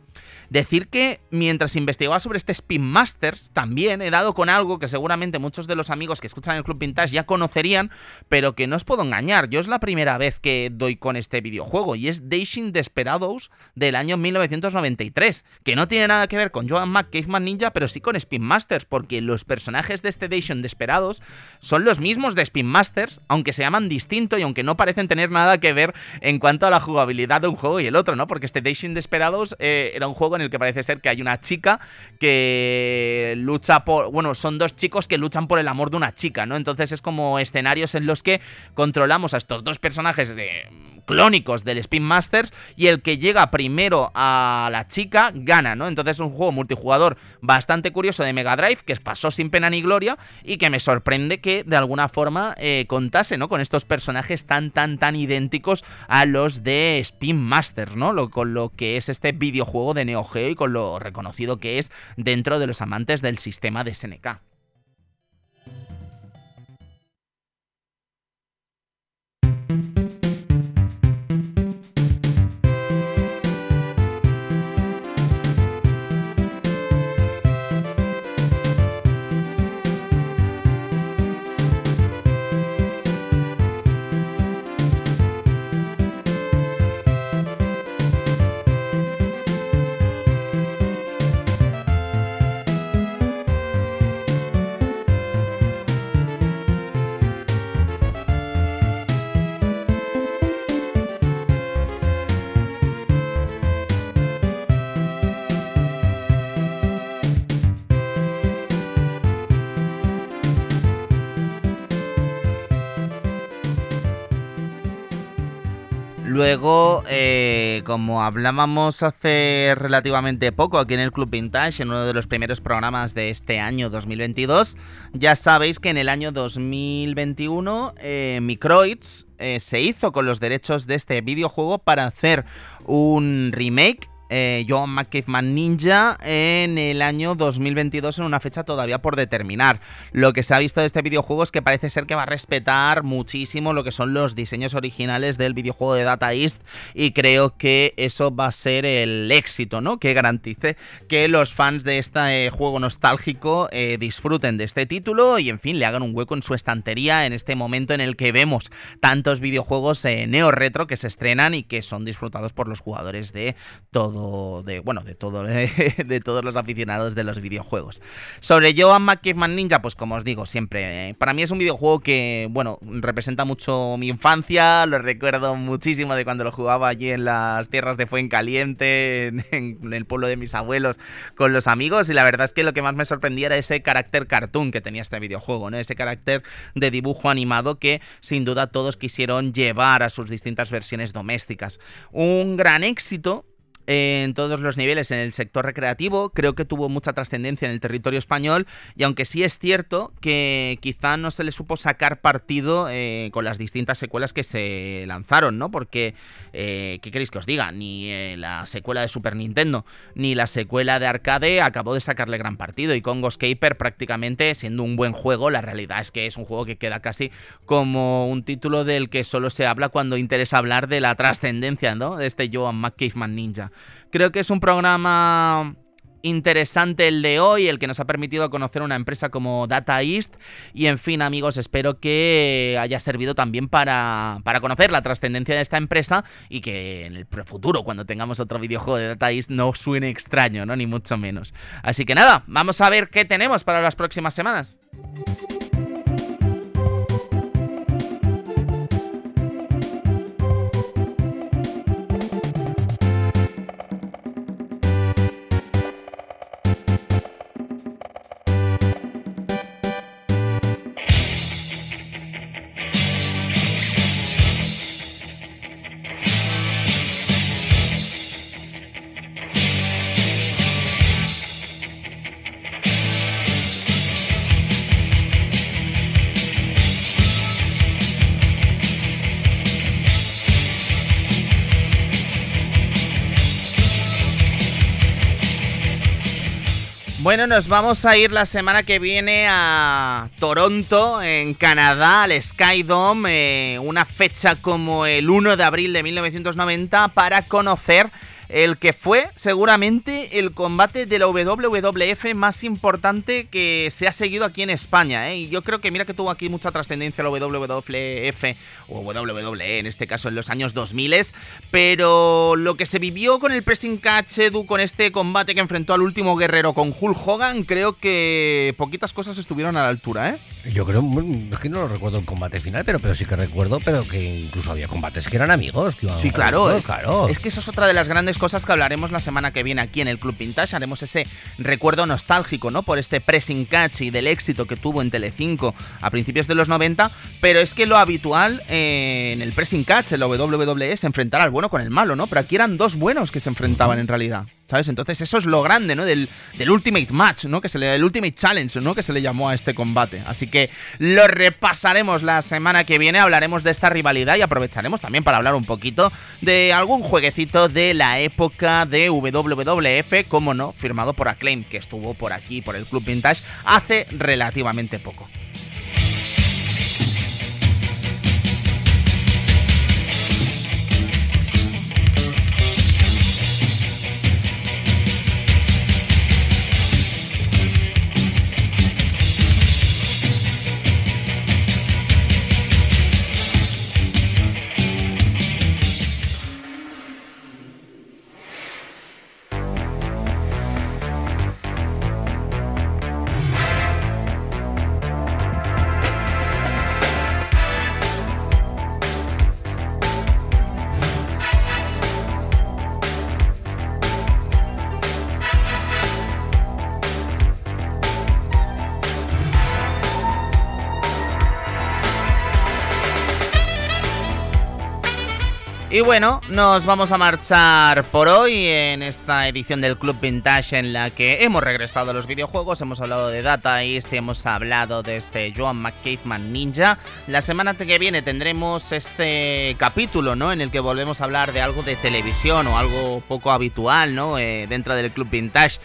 S1: Decir que mientras investigaba sobre este Spin Masters, también he dado con algo que seguramente muchos de los amigos que escuchan el Club Vintage ya conocerían, pero que no os puedo engañar. Yo es la primera vez que doy con este videojuego y es Daishin Desperados del año 1993, que no tiene nada que ver con Joan McCaveman Ninja, pero sí con Spin Masters, porque los personajes de este Daishin Desperados son los mismos de Spin Masters, aunque se llaman distinto y aunque no parecen tener nada que ver en cuanto a la jugabilidad de un juego y el otro, ¿no? Porque este Daishin Desperados eh, era un juego en el que parece ser que hay una chica que lucha por. Bueno, son dos chicos que luchan por el amor de una chica, ¿no? Entonces es como escenarios en los que controlamos a estos dos personajes de clónicos del Spin Masters y el que llega primero a la chica gana, ¿no? Entonces es un juego multijugador bastante curioso de Mega Drive que pasó sin pena ni gloria y que me sorprende que de alguna forma eh, contase, ¿no? Con estos personajes tan, tan, tan idénticos a los de Spin Masters, ¿no? Lo, con lo que es este videojuego de Neo Y con lo reconocido que es dentro de los amantes del sistema de SNK. Luego, eh, como hablábamos hace relativamente poco aquí en el Club Vintage, en uno de los primeros programas de este año 2022, ya sabéis que en el año 2021 eh, Microids eh, se hizo con los derechos de este videojuego para hacer un remake eh, Joan McCaveman Ninja en el año 2022 en una fecha todavía por determinar. Lo que se ha visto de este videojuego es que parece ser que va a respetar muchísimo lo que son los diseños originales del videojuego de Data East y creo que eso va a ser el éxito, ¿no? Que garantice que los fans de este juego nostálgico eh, disfruten de este título y en fin le hagan un hueco en su estantería en este momento en el que vemos tantos videojuegos eh, neo retro que se estrenan y que son disfrutados por los jugadores de todo de, bueno, de todo, <laughs> de todos los aficionados de los videojuegos. Sobre Joan McKeefman Ninja, pues como os digo siempre, eh, para mí es un videojuego que, bueno, representa mucho mi infancia, lo recuerdo muchísimo de cuando lo jugaba allí en las tierras de Fuencaliente, <laughs> en, en el pueblo de mis abuelos, con los amigos, y la verdad es que lo que más me sorprendía era ese carácter cartoon que tenía este videojuego, ¿no? Ese carácter de dibujo animado que sin duda todos quisieron llevar a sus distintas versiones domésticas. Un gran éxito en todos los niveles en el sector recreativo, creo que tuvo mucha trascendencia en el territorio español y aunque sí es cierto que quizá no se le supo sacar partido eh, con las distintas secuelas que se lanzaron, ¿no? Porque, eh, ¿qué queréis que os diga? Ni eh, la secuela de Super Nintendo ni la secuela de arcade acabó de sacarle gran partido y Congo Scaper prácticamente siendo un buen juego, la realidad es que es un juego que queda casi como un título del que solo se habla cuando interesa hablar de la trascendencia, ¿no? De este Joan McCaveman Ninja. Creo que es un programa interesante el de hoy, el que nos ha permitido conocer una empresa como Data East. Y en fin, amigos, espero que haya servido también para, para conocer la trascendencia de esta empresa y que en el futuro, cuando tengamos otro videojuego de Data East, no suene extraño, ¿no? Ni mucho menos. Así que nada, vamos a ver qué tenemos para las próximas semanas. Bueno, nos vamos a ir la semana que viene a Toronto, en Canadá, al Skydome, eh, una fecha como el 1 de abril de 1990 para conocer el que fue seguramente el combate de la WWF más importante que se ha seguido aquí en España. ¿eh? Y yo creo que mira que tuvo aquí mucha trascendencia la WWF o WWE en este caso en los años 2000, pero lo que se vivió con el pressing catch Edu con este combate que enfrentó al último guerrero con Hulk Hogan, creo que poquitas cosas estuvieron a la altura, ¿eh?
S2: Yo creo, es que no lo recuerdo el combate final, pero, pero sí que recuerdo, pero que incluso había combates que eran amigos.
S1: sí, claro, claro. Es que eso es otra de las grandes cosas que hablaremos la semana que viene aquí en el Club Vintage. Haremos ese recuerdo nostálgico, ¿no? Por este pressing catch y del éxito que tuvo en Telecinco a principios de los 90. Pero es que lo habitual eh, en el pressing catch, en la WWE, es enfrentar al bueno con el malo, ¿no? Pero aquí eran dos buenos que se enfrentaban en realidad. ¿Sabes? Entonces eso es lo grande, ¿no? Del, Ultimate Match, ¿no? Que se le, el Ultimate Challenge, ¿no? Que se le llamó a este combate. Así que lo repasaremos la semana que viene, hablaremos de esta rivalidad y aprovecharemos también para hablar un poquito de algún jueguecito de la época de WWF, como no, firmado por Acclaim, que estuvo por aquí, por el Club Vintage, hace relativamente poco. Nos vamos a marchar por hoy en esta edición del Club Vintage en la que hemos regresado a los videojuegos, hemos hablado de Data East, hemos hablado de este Joan McCaveman Ninja. La semana que viene tendremos este capítulo, ¿no? En el que volvemos a hablar de algo de televisión o algo poco habitual, ¿no? Eh, dentro del Club Vintage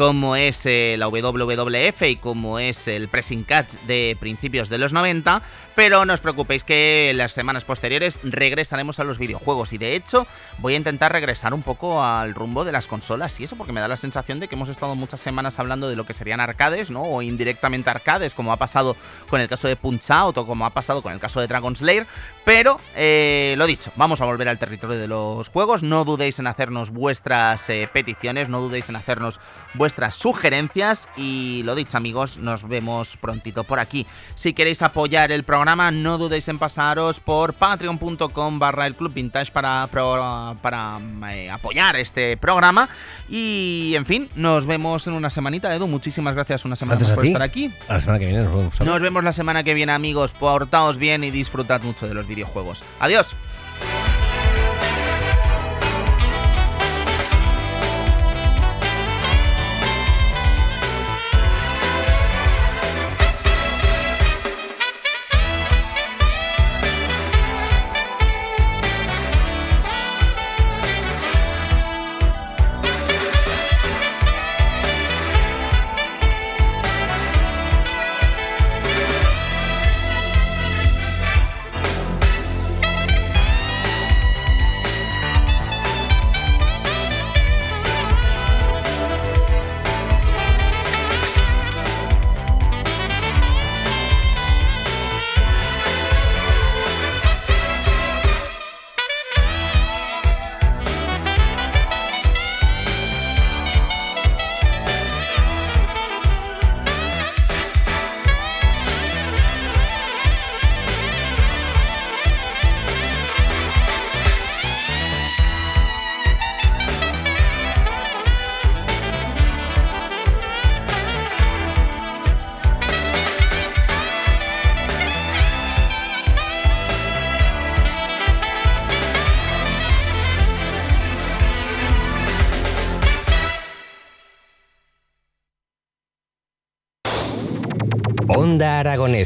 S1: como es eh, la WWF y como es el Pressing Catch de principios de los 90, pero no os preocupéis que las semanas posteriores regresaremos a los videojuegos. Y de hecho voy a intentar regresar un poco al rumbo de las consolas y eso porque me da la sensación de que hemos estado muchas semanas hablando de lo que serían arcades, ¿no? O indirectamente arcades, como ha pasado con el caso de Punch Out o como ha pasado con el caso de Dragon Slayer, pero eh, lo dicho, vamos a volver al territorio de los juegos, no dudéis en hacernos vuestras eh, peticiones, no dudéis en hacernos vuestras sugerencias y lo dicho amigos, nos vemos prontito por aquí. Si queréis apoyar el programa, no dudéis en pasaros por patreon.com barra el Club Vintage para, para eh, apoyar este programa. Y en fin, nos vemos en una semanita, Edu. Muchísimas gracias una semana por estar aquí.
S2: la semana que viene nos vemos.
S1: Nos vemos la semana que viene, amigos. Portaos bien y disfrutad mucho de los videojuegos. Adiós.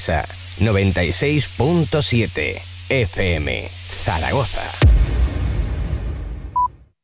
S3: Aragonesa 96.7 FM Zaragoza.